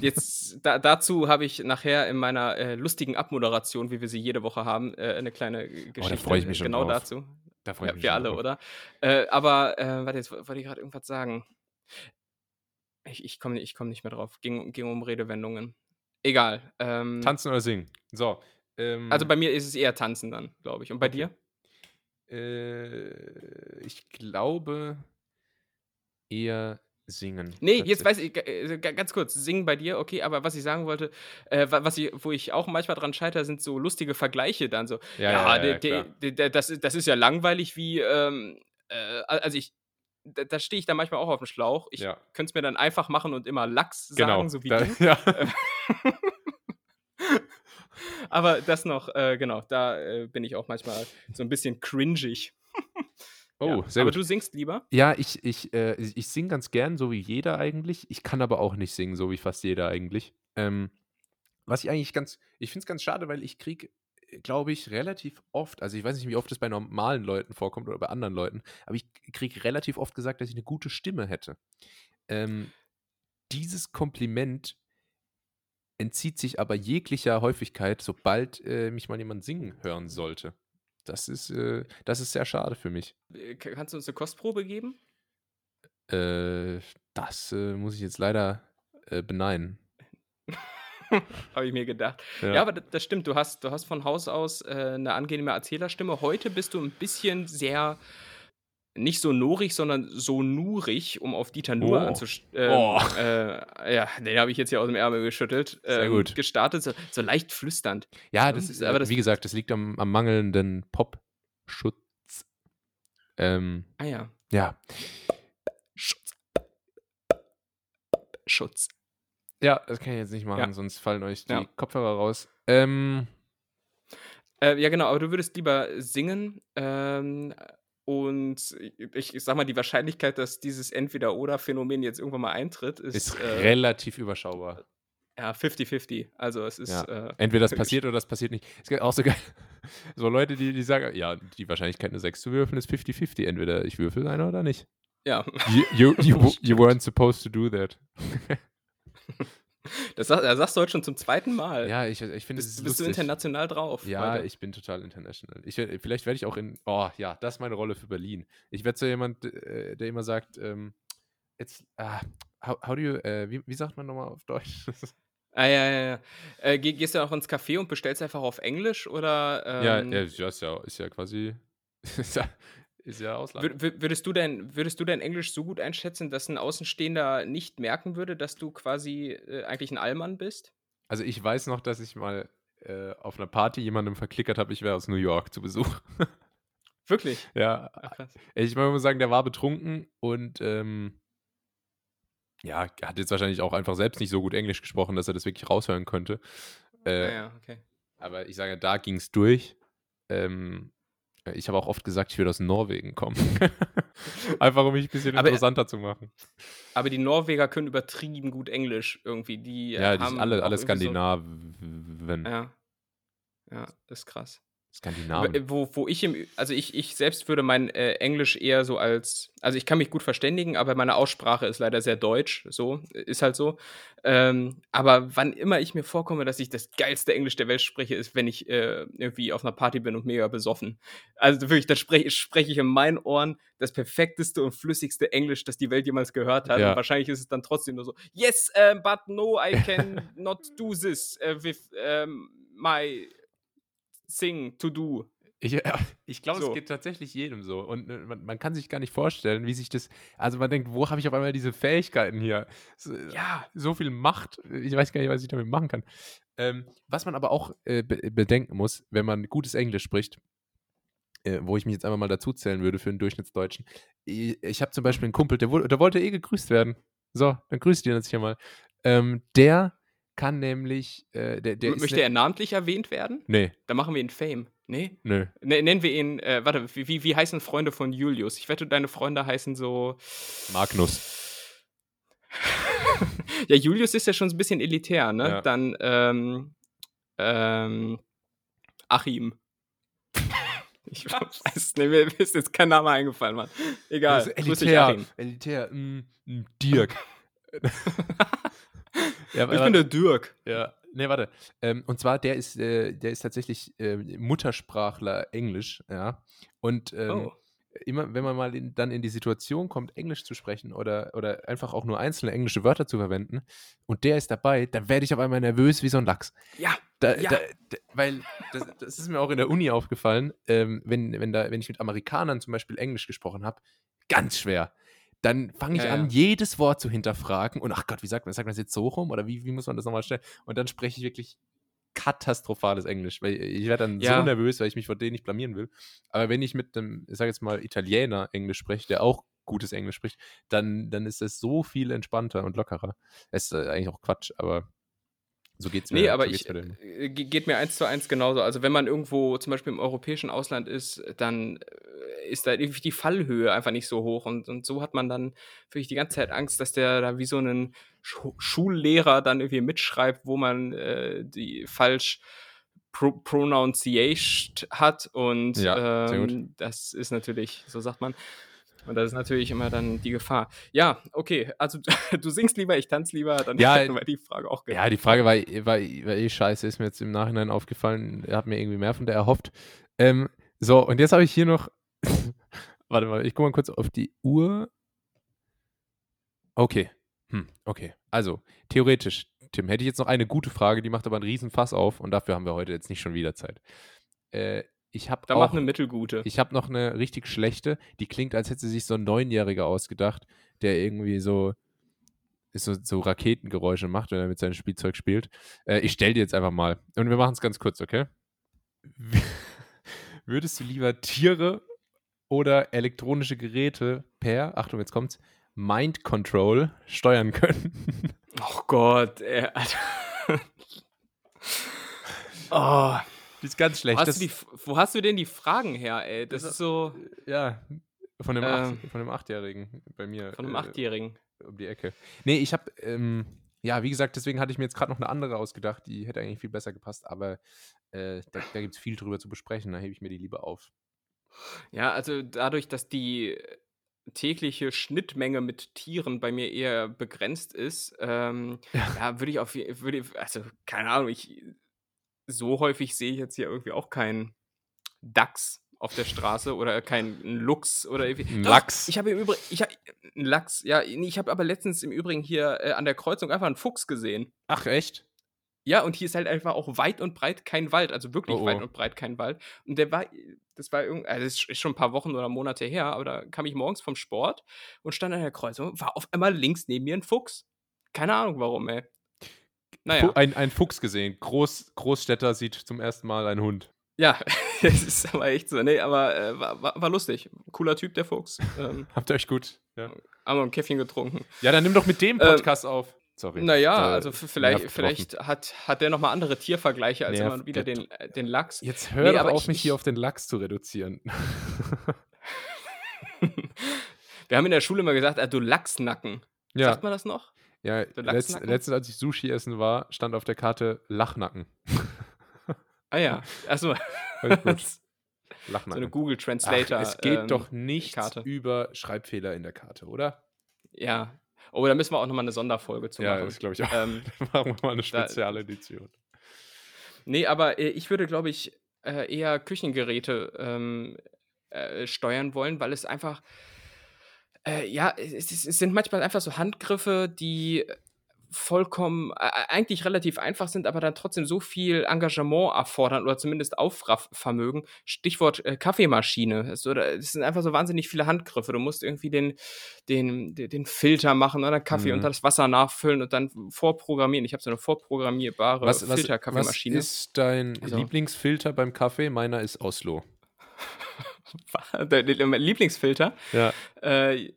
Jetzt da, dazu habe ich nachher in meiner äh, lustigen Abmoderation, wie wir sie jede Woche haben, äh, eine kleine Geschichte. Oh, da freue ich mich schon Genau drauf. dazu. Da freue ich mich Wir alle, drauf. oder? Äh, aber, äh, warte, jetzt wollte ich gerade irgendwas sagen. Ich, ich komme ich komm nicht mehr drauf. Ging, ging um Redewendungen. Egal. Ähm, Tanzen oder singen? So. Ähm, also bei mir ist es eher Tanzen dann, glaube ich. Und bei okay. dir? Äh, ich glaube eher singen. Nee, jetzt weiß ich, äh, ganz kurz, singen bei dir, okay, aber was ich sagen wollte, äh, was ich, wo ich auch manchmal dran scheitere, sind so lustige Vergleiche dann so. Ja, ja, ja, ja de, de, das, das ist ja langweilig wie, ähm, äh, also ich, da, da stehe ich dann manchmal auch auf dem Schlauch. Ich ja. könnte es mir dann einfach machen und immer Lachs sagen, genau. so wie da, du. Ja. Aber das noch, äh, genau, da äh, bin ich auch manchmal so ein bisschen cringig. Oh, ja. sehr aber gut. du singst lieber? Ja, ich, ich, äh, ich singe ganz gern, so wie jeder eigentlich. Ich kann aber auch nicht singen, so wie fast jeder eigentlich. Ähm, was ich eigentlich ganz, ich finde es ganz schade, weil ich kriege, glaube ich, relativ oft, also ich weiß nicht, wie oft das bei normalen Leuten vorkommt oder bei anderen Leuten, aber ich kriege relativ oft gesagt, dass ich eine gute Stimme hätte. Ähm, dieses Kompliment entzieht sich aber jeglicher Häufigkeit, sobald äh, mich mal jemand singen hören sollte. Das ist, äh, das ist sehr schade für mich. Äh, Kannst du uns eine Kostprobe geben? Äh, das äh, muss ich jetzt leider äh, beneiden. Habe ich mir gedacht. Ja, aber das, das stimmt. Du hast, du hast von Haus aus eine angenehme Erzählerstimme. Heute bist du ein bisschen sehr nicht so norig, sondern so nurig, um auf Dieter Nuhr Oh. anzustellen. Oh. Äh, ja, den habe ich jetzt hier aus dem Ärmel geschüttelt. Sehr ähm, gut. Gestartet, so, so leicht flüsternd. Ja, das ist, aber aber das- wie gesagt, das liegt am, am mangelnden Popschutz. Ähm, Ah ja. ja. Schutz. Schutz. Ja, das kann ich jetzt nicht machen, Ja. sonst fallen euch die Ja. Kopfhörer raus. Ähm, Äh, ja, genau, aber du würdest lieber singen. Ähm, und ich, ich sag mal, die Wahrscheinlichkeit, dass dieses Entweder-Oder-Phänomen jetzt irgendwann mal eintritt, ist, ist äh, relativ überschaubar. ja 50-50. Also es ist. Ja. Äh, Entweder das passiert oder das passiert nicht. Es gibt auch so geil. So Leute, die, die sagen, ja, die Wahrscheinlichkeit, eine 6 zu würfeln, ist 50-50. Entweder ich würfel eine oder nicht. ja, You, you, you, you weren't supposed to do that. das, das sagst du heute schon zum zweiten Mal. Ja, ich, ich finde es bist, ist bist du international drauf? Ja, heute? ich bin total international. Ich, vielleicht werde ich auch in. Oh ja, das ist meine Rolle für Berlin. Ich werde so jemand, äh, der immer sagt, ähm, jetzt, ah, how, how do you, äh, wie, wie sagt man nochmal auf Deutsch? Ah, ja, ja, ja. Äh, geh, gehst du auch ins Café und bestellst einfach auf Englisch oder. ja, Ähm, ja, ja, ist ja, ist ja quasi, ist ja, Ausland. Wür- wür- Würdest du, dein, würdest du dein Englisch so gut einschätzen, dass ein Außenstehender nicht merken würde, dass du quasi äh, eigentlich ein Allmann bist? Also ich weiß noch, dass ich mal äh, auf einer Party jemandem verklickert habe, ich wäre aus New York zu Besuch. Wirklich? ja, Ach, ich muss sagen, der war betrunken und ähm, ja, er hat jetzt wahrscheinlich auch einfach selbst nicht so gut Englisch gesprochen, dass er das wirklich raushören könnte. Äh, ja, ja, okay. Aber ich sage, da ging es durch. Ähm, ich habe auch oft gesagt, ich würde aus Norwegen kommen. Einfach um mich ein bisschen Aber- interessanter zu machen. Aber die Norweger können übertrieben gut Englisch irgendwie. Die, äh, Ja, die haben sind alle, alle irgendwie Skandinaven. So, ja. Ja, das ist krass. Skandinaven. W- Wo, wo ich im, also ich, ich selbst würde mein äh, Englisch eher so als, also ich kann mich gut verständigen, aber meine Aussprache ist leider sehr deutsch, so, ist halt so. Ähm, aber wann immer ich mir vorkomme, dass ich das geilste Englisch der Welt spreche, ist, wenn ich äh, irgendwie auf einer Party bin und mega besoffen. Also wirklich, da spreche spreche ich in meinen Ohren das perfekteste und flüssigste Englisch, das die Welt jemals gehört hat. Ja. Und wahrscheinlich ist es dann trotzdem nur so, yes, um, but no, I can not do this uh, with um, my thing to do. Ich, ja, ich glaube, So. es geht tatsächlich jedem so. Und äh, man, man kann sich gar nicht vorstellen, wie sich das. Also man denkt, wo habe ich auf einmal diese Fähigkeiten hier? So, Ja. so viel Macht. Ich weiß gar nicht, was ich damit machen kann. Ähm, was man aber auch äh, be bedenken muss, wenn man gutes Englisch spricht, äh, wo ich mich jetzt einfach mal dazu zählen würde für einen Durchschnittsdeutschen. Ich, ich habe zum Beispiel einen Kumpel, der, der wollte eh gegrüßt werden. So, dann grüßt ihn jetzt hier mal. Ähm, der kann nämlich. Äh, der, der Möchte ne- er namentlich erwähnt werden? Nee, Dann machen wir ihn Fame. Nee? nö. Ne, nennen wir ihn, äh, warte, wie, wie, heißen Freunde von Julius? Ich wette, deine Freunde heißen so. Magnus. ja, Julius ist ja schon ein bisschen elitär, ne? Ja. Dann, ähm, ähm, Achim. Ich weiß nicht, mir ist jetzt kein Name eingefallen, Mann. Egal. Dich, elitär. Achim. Elitär. Mm, mm, Dirk. ja, Ich bin der Dirk. Ja, nee, warte. Ähm, und zwar, der ist, äh, der ist tatsächlich äh, Muttersprachler Englisch, ja. Und ähm, Oh. immer, wenn man mal in, dann in die Situation kommt, Englisch zu sprechen oder, oder einfach auch nur einzelne englische Wörter zu verwenden und der ist dabei, dann werde ich auf einmal nervös wie so ein Lachs. Ja, Da, Ja. da, da, weil das, das ist mir auch in der Uni aufgefallen, ähm, wenn, wenn, da, wenn ich mit Amerikanern zum Beispiel Englisch gesprochen habe, ganz schwer. Dann fange ich Ja, an, ja. jedes Wort zu hinterfragen und ach Gott, wie sagt man, sagt man das jetzt so rum oder wie, wie muss man das nochmal stellen? Und dann spreche ich wirklich katastrophales Englisch, weil ich werde dann Ja. so nervös, weil ich mich vor denen nicht blamieren will. Aber wenn ich mit einem, ich sage jetzt mal, Italiener Englisch spreche, der auch gutes Englisch spricht, dann, dann ist es so viel entspannter und lockerer. Es ist äh, eigentlich auch Quatsch, aber so geht's mir. Nee, aber so ich, äh, ge- geht mir eins zu eins genauso. Also wenn man irgendwo zum Beispiel im europäischen Ausland ist, dann äh, ist da irgendwie die Fallhöhe einfach nicht so hoch. Und, und so hat man dann wirklich die ganze Zeit Angst, dass der da wie so einen Schu Schullehrer dann irgendwie mitschreibt, wo man äh, die falsch pro pronunciation hat. Und Ja, ähm, das ist natürlich, so sagt man. Und das ist natürlich immer dann die Gefahr. Ja, okay, also du singst lieber, ich tanze lieber, dann Ja, hätten wir die Frage auch Ja, die Frage war, war, war eh scheiße, ist mir jetzt im Nachhinein aufgefallen. Hat mir irgendwie mehr von der erhofft. Ähm, so, und jetzt habe ich hier noch. Warte mal, ich gucke mal kurz auf die Uhr. Okay. Hm, okay. Also, theoretisch, Tim, hätte ich jetzt noch eine gute Frage, die macht aber einen riesen Fass auf und dafür haben wir heute jetzt nicht schon wieder Zeit. Äh, ich habe Da auch, mach eine mittelgute. ich habe noch eine richtig schlechte, die klingt, als hätte sich so ein Neunjähriger ausgedacht, der irgendwie so, so, so Raketengeräusche macht, wenn er mit seinem Spielzeug spielt. Äh, ich stelle dir jetzt einfach mal. Und wir machen es ganz kurz, okay? Würdest du lieber Tiere oder elektronische Geräte per, Achtung, jetzt kommt's, Mind Control steuern können? Oh Gott, ey, Alter. oh, die ist ganz wo schlecht. hast, Das, du die, wo hast du denn die Fragen her, ey? Das Das- ist so ja, von dem, Ähm. Acht, von dem Achtjährigen bei mir. von einem äh, Achtjährigen. um die Ecke. Nee, ich habe, ähm, ja, wie gesagt, deswegen hatte ich mir jetzt gerade noch eine andere ausgedacht, die hätte eigentlich viel besser gepasst, aber äh, da, da gibt es viel drüber zu besprechen, da hebe ich mir die lieber auf. Ja, also dadurch, dass die tägliche Schnittmenge mit Tieren bei mir eher begrenzt ist, ähm, Ja. ja, würde ich auf je- würde, ich- also keine Ahnung, ich so häufig sehe ich jetzt hier irgendwie auch keinen Dachs auf der Straße oder keinen Luchs oder irgendwie. Lachs. Ich habe im Übrigen, ich habe einen Lachs, ja, ich habe aber letztens im Übrigen hier äh, an der Kreuzung einfach einen Fuchs gesehen. Ach, echt? Ja, und hier ist halt einfach auch weit und breit kein Wald, also wirklich Oh, oh. weit und breit kein Wald. Und der war, das war irgendwie, also das ist schon ein paar Wochen oder Monate her, aber da kam ich morgens vom Sport und stand an der Kreuzung, war auf einmal links neben mir ein Fuchs. Keine Ahnung warum, ey. Naja, Ein, ein Fuchs gesehen. Groß, Großstädter sieht zum ersten Mal einen Hund. ja, das ist aber echt so. Nee, aber äh, war, war, war lustig. Cooler Typ, der Fuchs. Ähm, Habt ihr euch gut? Ja. haben wir ein Käffchen getrunken. Ja, dann nimm doch mit dem Ähm, Podcast auf. Sorry. Naja, Da- also vielleicht, vielleicht hat, hat der nochmal andere Tiervergleiche als Nerv immer wieder den, äh, den Lachs. Jetzt hör Nee, doch aber auf, ich- mich hier auf den Lachs zu reduzieren. Wir haben in der Schule immer gesagt, äh, du Lachsnacken. ja, Sagt man das noch? Ja letzt, letztens, als ich Sushi essen war, stand auf der Karte Lachnacken. Ah ja, achso. Alles gut. so Lachnacken. eine Google Ach, Translator. es geht ähm, doch nichts Karte. über Schreibfehler in der Karte, oder? Ja. Oh, da müssen wir auch nochmal eine Sonderfolge zu ja, machen. das glaube ich auch. Ähm, machen wir mal eine da- Spezialedition. nee, aber äh, ich würde, glaube ich, äh, eher Küchengeräte ähm, äh, steuern wollen, weil es einfach. Äh, ja, es, es sind manchmal einfach so Handgriffe, die vollkommen, äh, eigentlich relativ einfach sind, aber dann trotzdem so viel Engagement erfordern oder zumindest Aufraffvermögen. Stichwort äh, Kaffeemaschine. Es, oder, es sind einfach so wahnsinnig viele Handgriffe. Du musst irgendwie den, den, den, den Filter machen oder Kaffee Mhm. dann das Wasser nachfüllen und dann vorprogrammieren. Ich habe so eine vorprogrammierbare Was, was, was Filterkaffeemaschine. ist dein Also- Lieblingsfilter beim Kaffee? Meiner ist Oslo. Lieblingsfilter. Ja, Äh,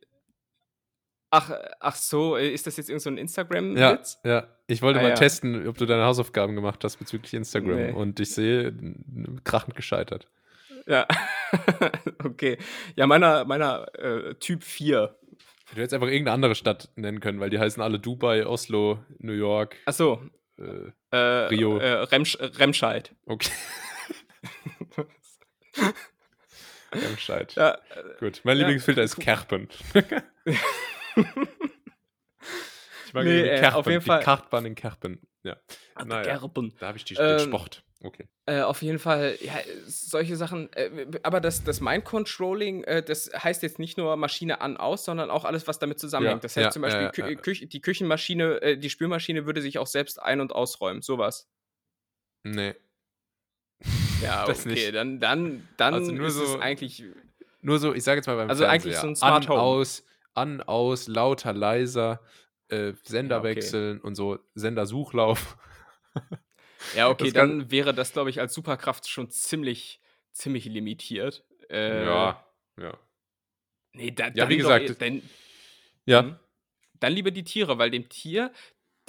ach, ach so, ist das jetzt irgend so ein ja, Instagram-Witz? ja. Ich wollte Ah, mal ja. testen, ob du deine Hausaufgaben gemacht hast bezüglich Instagram. Nee. Und ich sehe, krachend gescheitert. Ja. okay. Ja, meiner, meiner äh, Typ 4. Du hättest einfach irgendeine andere Stadt nennen können, weil die heißen alle Dubai, Oslo, New York. Ach so, Äh, äh, Rio. Äh, Remsch Remscheid. okay, Bescheid. Ja, Gut, mein Ja. Lieblingsfilter ist Kerpen. ich mag Nee, äh, Kerpen, auf jeden die Fall- Kartbahn in Kerpen. Ja, naja, Gerben. da habe ich die, Ähm, den Sport. Okay. Äh, auf jeden Fall, ja, solche Sachen. Äh, aber das, das Mind-Controlling, äh, das heißt jetzt nicht nur Maschine an, aus, sondern auch alles, was damit zusammenhängt. Ja, das heißt ja, zum Beispiel, Kü die Küchenmaschine, äh, die Spülmaschine würde sich auch selbst ein- und ausräumen. Sowas. Nee. Ja, Das okay, nicht. dann, dann, dann Also nur ist es so- eigentlich. Nur so, ich sage jetzt mal beim Also eigentlich Fernseher. so ein Smart an, Home. aus, an, aus, lauter, leiser, äh, Sender Ja, okay. wechseln und so, Sendersuchlauf. Ja, okay, Das kann- dann wäre das, glaube ich, als Superkraft schon ziemlich, ziemlich limitiert. Äh, ja, ja. Nee, da, Ja, dann wie doch gesagt, eh- dann, Ja, Mhm. Dann lieber die Tiere, weil dem Tier,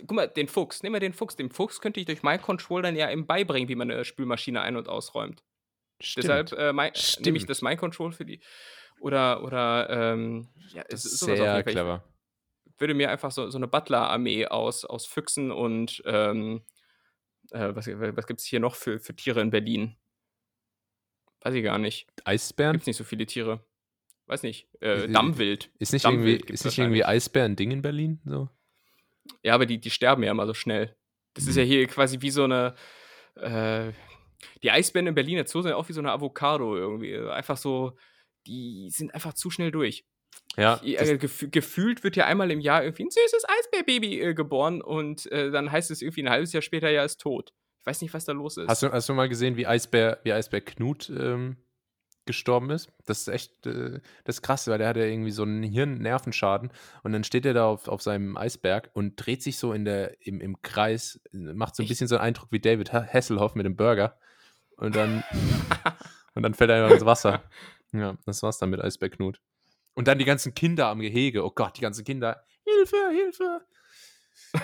guck mal, den Fuchs, nehmen wir den Fuchs. Dem Fuchs könnte ich durch Mind Control dann ja eben beibringen, wie man eine Spülmaschine ein- und ausräumt. stimmt. Deshalb äh, Stimmt. nehme ich das Mind Control für die. Oder, oder, ähm, ja, das es ist sowas sehr clever. Ich würde mir einfach so, so eine Butler-Armee aus, aus Füchsen und, ähm, äh, was, was gibt es hier noch für, für Tiere in Berlin? Weiß ich gar nicht. Eisbären? Gibt es nicht so viele Tiere. weiß nicht, äh, Dammwild. Ist nicht, Dammwild irgendwie, ist nicht irgendwie. Eisbär ein Ding in Berlin? So? Ja, aber die, die sterben ja immer so schnell. Das ist ja hier quasi wie so eine. Äh, die Eisbären in Berliner Zoo sind ja auch wie so eine Avocado irgendwie. Einfach so, die sind einfach zu schnell durch. Ja, Ich- äh, gef gefühlt wird ja einmal im Jahr irgendwie ein süßes Eisbärbaby äh, geboren und äh, dann heißt es irgendwie ein halbes Jahr später, ja, ist tot. Ich weiß nicht, was da los ist. hast, du, hast du mal gesehen, wie Eisbär, wie Eisbär Knut ähm, gestorben ist? Das ist echt, äh, das ist krass, weil der hatte irgendwie so einen Hirnnervenschaden und dann steht er da auf, auf seinem Eisberg und dreht sich so in der, im, im Kreis, macht so ein bisschen so einen Eindruck wie David Ha- Hasselhoff mit dem Burger und dann, und dann fällt er einfach ins Wasser. Ja, das war's dann mit Eisbär Knut. Und dann die ganzen Kinder am Gehege. Oh Gott, die ganzen Kinder. Hilfe, Hilfe.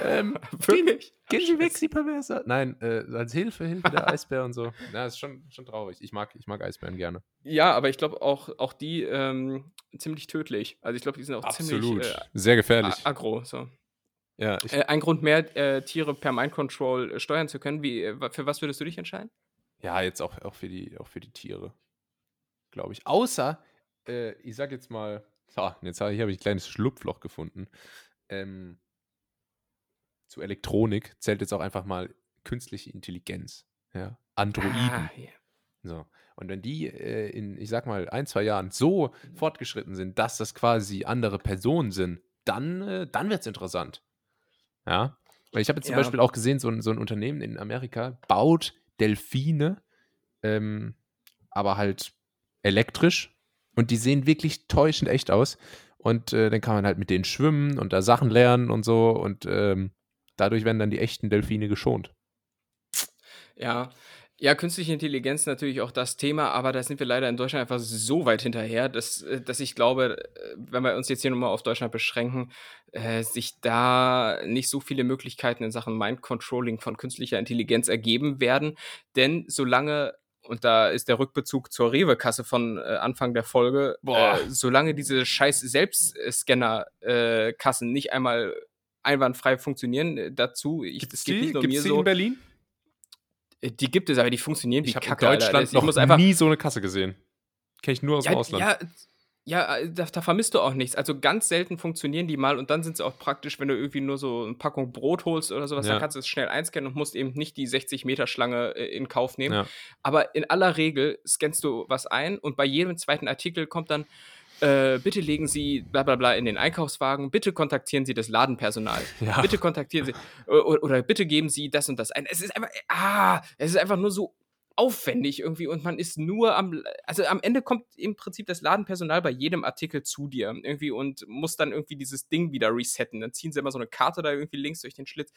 Ähm, gehen, gehen Sie weg, Sie Perverser. Nein, äh, als Hilfe, Hilfe, der Eisbär und so. Ja, ist schon, schon traurig. Ich mag, ich mag Eisbären gerne. Ja, aber ich glaube auch, auch die ähm, ziemlich tödlich. Also ich glaube, die sind auch ziemlich äh, Sehr gefährlich. a- aggro. So. ja, Äh, ein Grund mehr, äh, Tiere per Mind Control äh, steuern zu können. Wie, äh, für was würdest du dich entscheiden? ja, jetzt auch, auch, für die, auch für die Tiere. Glaube ich. Außer, äh, ich sag jetzt mal, so, jetzt habe ich, hab ich ein kleines Schlupfloch gefunden. Ähm, zu Elektronik zählt jetzt auch einfach mal künstliche Intelligenz. Ja. Androiden. Ah, ja. So. Und wenn die äh, in, ich sag mal, ein, zwei Jahren so fortgeschritten sind, dass das quasi andere Personen sind, dann, äh, dann wird es interessant. Ja. Weil ich habe jetzt zum Ja. Beispiel auch gesehen, so ein, so ein Unternehmen in Amerika baut Delfine, ähm, aber halt elektrisch. Und die sehen wirklich täuschend echt aus. Und äh, dann kann man halt mit denen schwimmen und da Sachen lernen und so. Und ähm, dadurch werden dann die echten Delfine geschont. Ja. Ja, künstliche Intelligenz ist natürlich auch das Thema, aber da sind wir leider in Deutschland einfach so weit hinterher, dass, äh, dass ich glaube, äh, wenn wir uns jetzt hier nochmal auf Deutschland beschränken, äh, sich da nicht so viele Möglichkeiten in Sachen Mind-Controlling von künstlicher Intelligenz ergeben werden. Denn solange, und da ist der Rückbezug zur Rewe-Kasse von äh, Anfang der Folge, Boah. äh, solange diese scheiß Selbstscanner-Kassen nicht einmal einwandfrei funktionieren, äh, dazu, ich, es geht nicht nur mir so, Berlin? äh, Die gibt es, aber die funktionieren wie Ich habe in Kacke, Alter. Deutschland ich noch muss einfach, nie so eine Kasse gesehen. Kenne ich nur aus dem ja, Ausland. ja, ja, äh, da, da vermisst du auch nichts. Also ganz selten funktionieren die mal und dann sind sie auch praktisch, wenn du irgendwie nur so eine Packung Brot holst oder sowas, Ja. dann kannst du es schnell einscannen und musst eben nicht die 60 Meter Schlange äh, in Kauf nehmen. Ja. Aber in aller Regel scannst du was ein und bei jedem zweiten Artikel kommt dann, äh, bitte legen Sie bla bla bla in den Einkaufswagen, bitte kontaktieren Sie das Ladenpersonal. Ja. Bitte kontaktieren Sie oder, oder bitte geben Sie das und das ein. Es ist einfach, ah, es ist einfach nur so aufwendig irgendwie und man ist nur am, also am Ende kommt im Prinzip das Ladenpersonal bei jedem Artikel zu dir irgendwie und muss dann irgendwie dieses Ding wieder resetten. Dann ziehen sie immer so eine Karte da irgendwie links durch den Schlitz.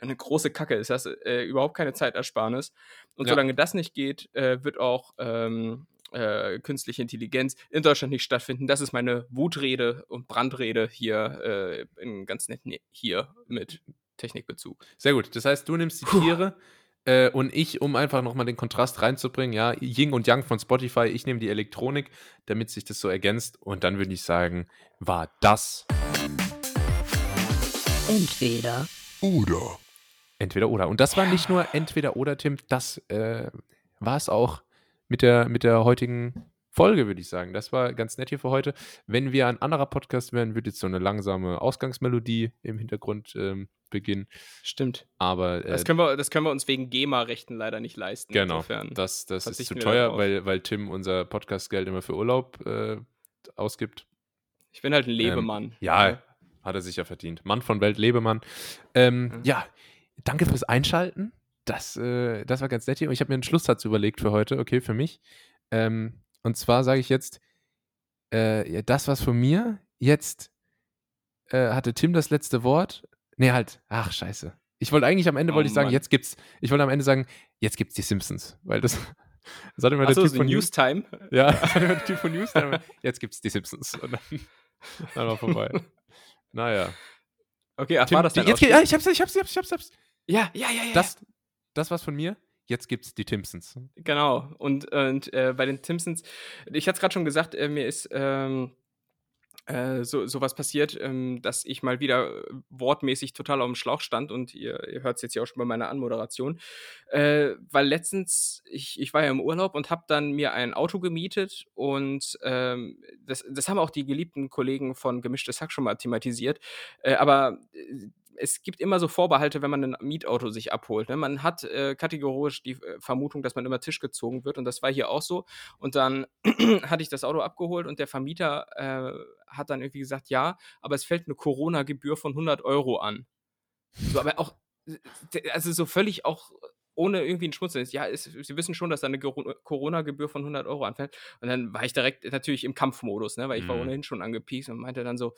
Eine große Kacke ist das, äh, überhaupt keine Zeitersparnis. Und Ja. solange das nicht geht, äh, wird auch ähm, äh, künstliche Intelligenz in Deutschland nicht stattfinden. Das ist meine Wutrede und Brandrede hier äh, in ganz nett ne- hier mit Technikbezug. Sehr gut. Das heißt, du nimmst die Tiere äh, und ich, um einfach nochmal den Kontrast reinzubringen, ja, Ying und Yang von Spotify, ich nehme die Elektronik, damit sich das so ergänzt. Und dann würde ich sagen, war das Entweder Oder. entweder oder. Und das war nicht nur entweder oder, Tim, das äh, war es auch mit der, mit der heutigen Folge, würde ich sagen. Das war ganz nett hier für heute. Wenn wir ein anderer Podcast wären, würde jetzt so eine langsame Ausgangsmelodie im Hintergrund ähm, beginnen. Stimmt. Aber äh, Das können, wir, das können wir uns wegen GEMA-Rechten leider nicht leisten. Genau, Insofern. das, das ist zu teuer, weil, weil Tim unser Podcastgeld immer für Urlaub äh, ausgibt. Ich bin halt ein Lebemann. Ähm, Ja, hat er sicher verdient. Mann von Welt, Lebemann. Ähm, Mhm. Ja, danke fürs Einschalten. Das, äh, das war ganz nett hier. Und ich habe mir einen Schlusssatz überlegt für heute, okay, für mich. Ähm, und zwar sage ich jetzt, äh, das was von mir. Jetzt äh, hatte Tim das letzte Wort. Nee, halt. Ach, scheiße. Ich wollte eigentlich am Ende Oh, wollte ich sagen, Mann. jetzt gibt's. Ich wollte am Ende sagen, jetzt gibt's die Simpsons. Weil das, das hat immer der Achso, Typ so von News. Newstime. Ja, das hat immer der Typ von News. Dann immer, jetzt gibt's die Simpsons. Und dann, dann war vorbei. Naja. Okay, ach, Tim, war das denn jetzt, ja, ich hab's, ich hab's, ich hab's, ich hab's, ich hab's. Ja, ja, ja, ja. Das, das war's von mir. Jetzt gibt's die Timpsons. Genau. Und, und äh, bei den Simpsons, ich hatte es gerade schon gesagt, äh, mir ist ähm, äh, so so was passiert, ähm, dass ich mal wieder äh, wortmäßig total aufm Schlauch stand und ihr ihr hört's jetzt ja auch schon bei meiner Anmoderation. Äh, weil letztens ich ich war ja im Urlaub und habe dann mir ein Auto gemietet und, ähm, das das haben auch die geliebten Kollegen von Gemischtes Hack schon mal thematisiert. Äh, aber, äh, es gibt immer so Vorbehalte, wenn man 'nen Mietauto sich abholt, ne? Man hat, äh, kategorisch die, äh, Vermutung, dass man über Tisch gezogen wird und das war hier auch so. Und dann hatte ich das Auto abgeholt und der Vermieter, äh, hat dann irgendwie gesagt: „Ja, aber es fällt 'ne Corona-Gebühr von 100 Euro an.“ So, aber auch äh, also, so völlig auch ohne irgendwie 'n Schmunzeln. Ja, es Sie wissen schon, dass da 'ne Gero Corona-Gebühr von 100 Euro anfällt. Und dann war ich direkt natürlich im Kampfmodus, ne, weil ich war Mhm. ohnehin schon angepiekst und meinte dann so: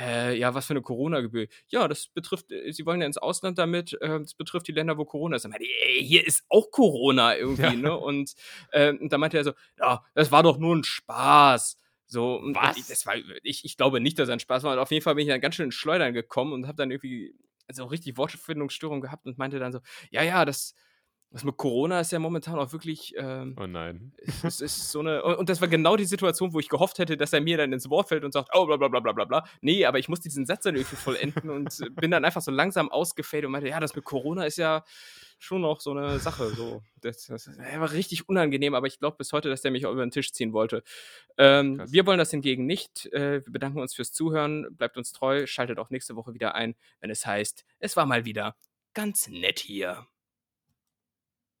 „Äh, ja, was für 'ne Corona-Gebühr?“ „Ja, das betrifft äh, Sie wollen ja ins Ausland damit, ähm, das betrifft die Länder, wo Corona ist.“ Dann meinte „Ey, hier ist auch Corona Ja. irgendwie“, ne? Und, ähm, und dann meinte er so: „Ja, das war doch nur 'n Spaß.“ So, und ich Was? das war ich ich glaube nicht, dass er 'n Spaß war. Und auf jeden Fall bin ich dann ganz schön ins Schleudern gekommen und habe dann irgendwie so richtig Wortfindungsstörung gehabt und meinte dann so: „Ja, ja, das das mit Corona ist ja momentan auch wirklich, ähm Oh nein. es ist so 'ne“ u und das war genau die Situation, wo ich gehofft hätte, dass er mir dann ins Wort fällt und sagt: „Oh, bla bla bla bla bla bla.“ Ne, aber ich musste diesen Satz dann irgendwie vollenden und bin dann einfach so langsam ausgefadet und meinte: „Ja, das mit Corona ist ja schon noch so 'ne Sache so.“ Das das ja, war richtig unangenehm, aber ich glaube bis heute, dass der mich auch über 'n Tisch ziehen wollte. Ähm, wir wollen das hingegen nicht. Äh, wir bedanken uns fürs Zuhören. Bleibt uns treu, schaltet auch nächste Woche wieder ein, wenn es heißt: „Es war mal wieder ganz nett hier.“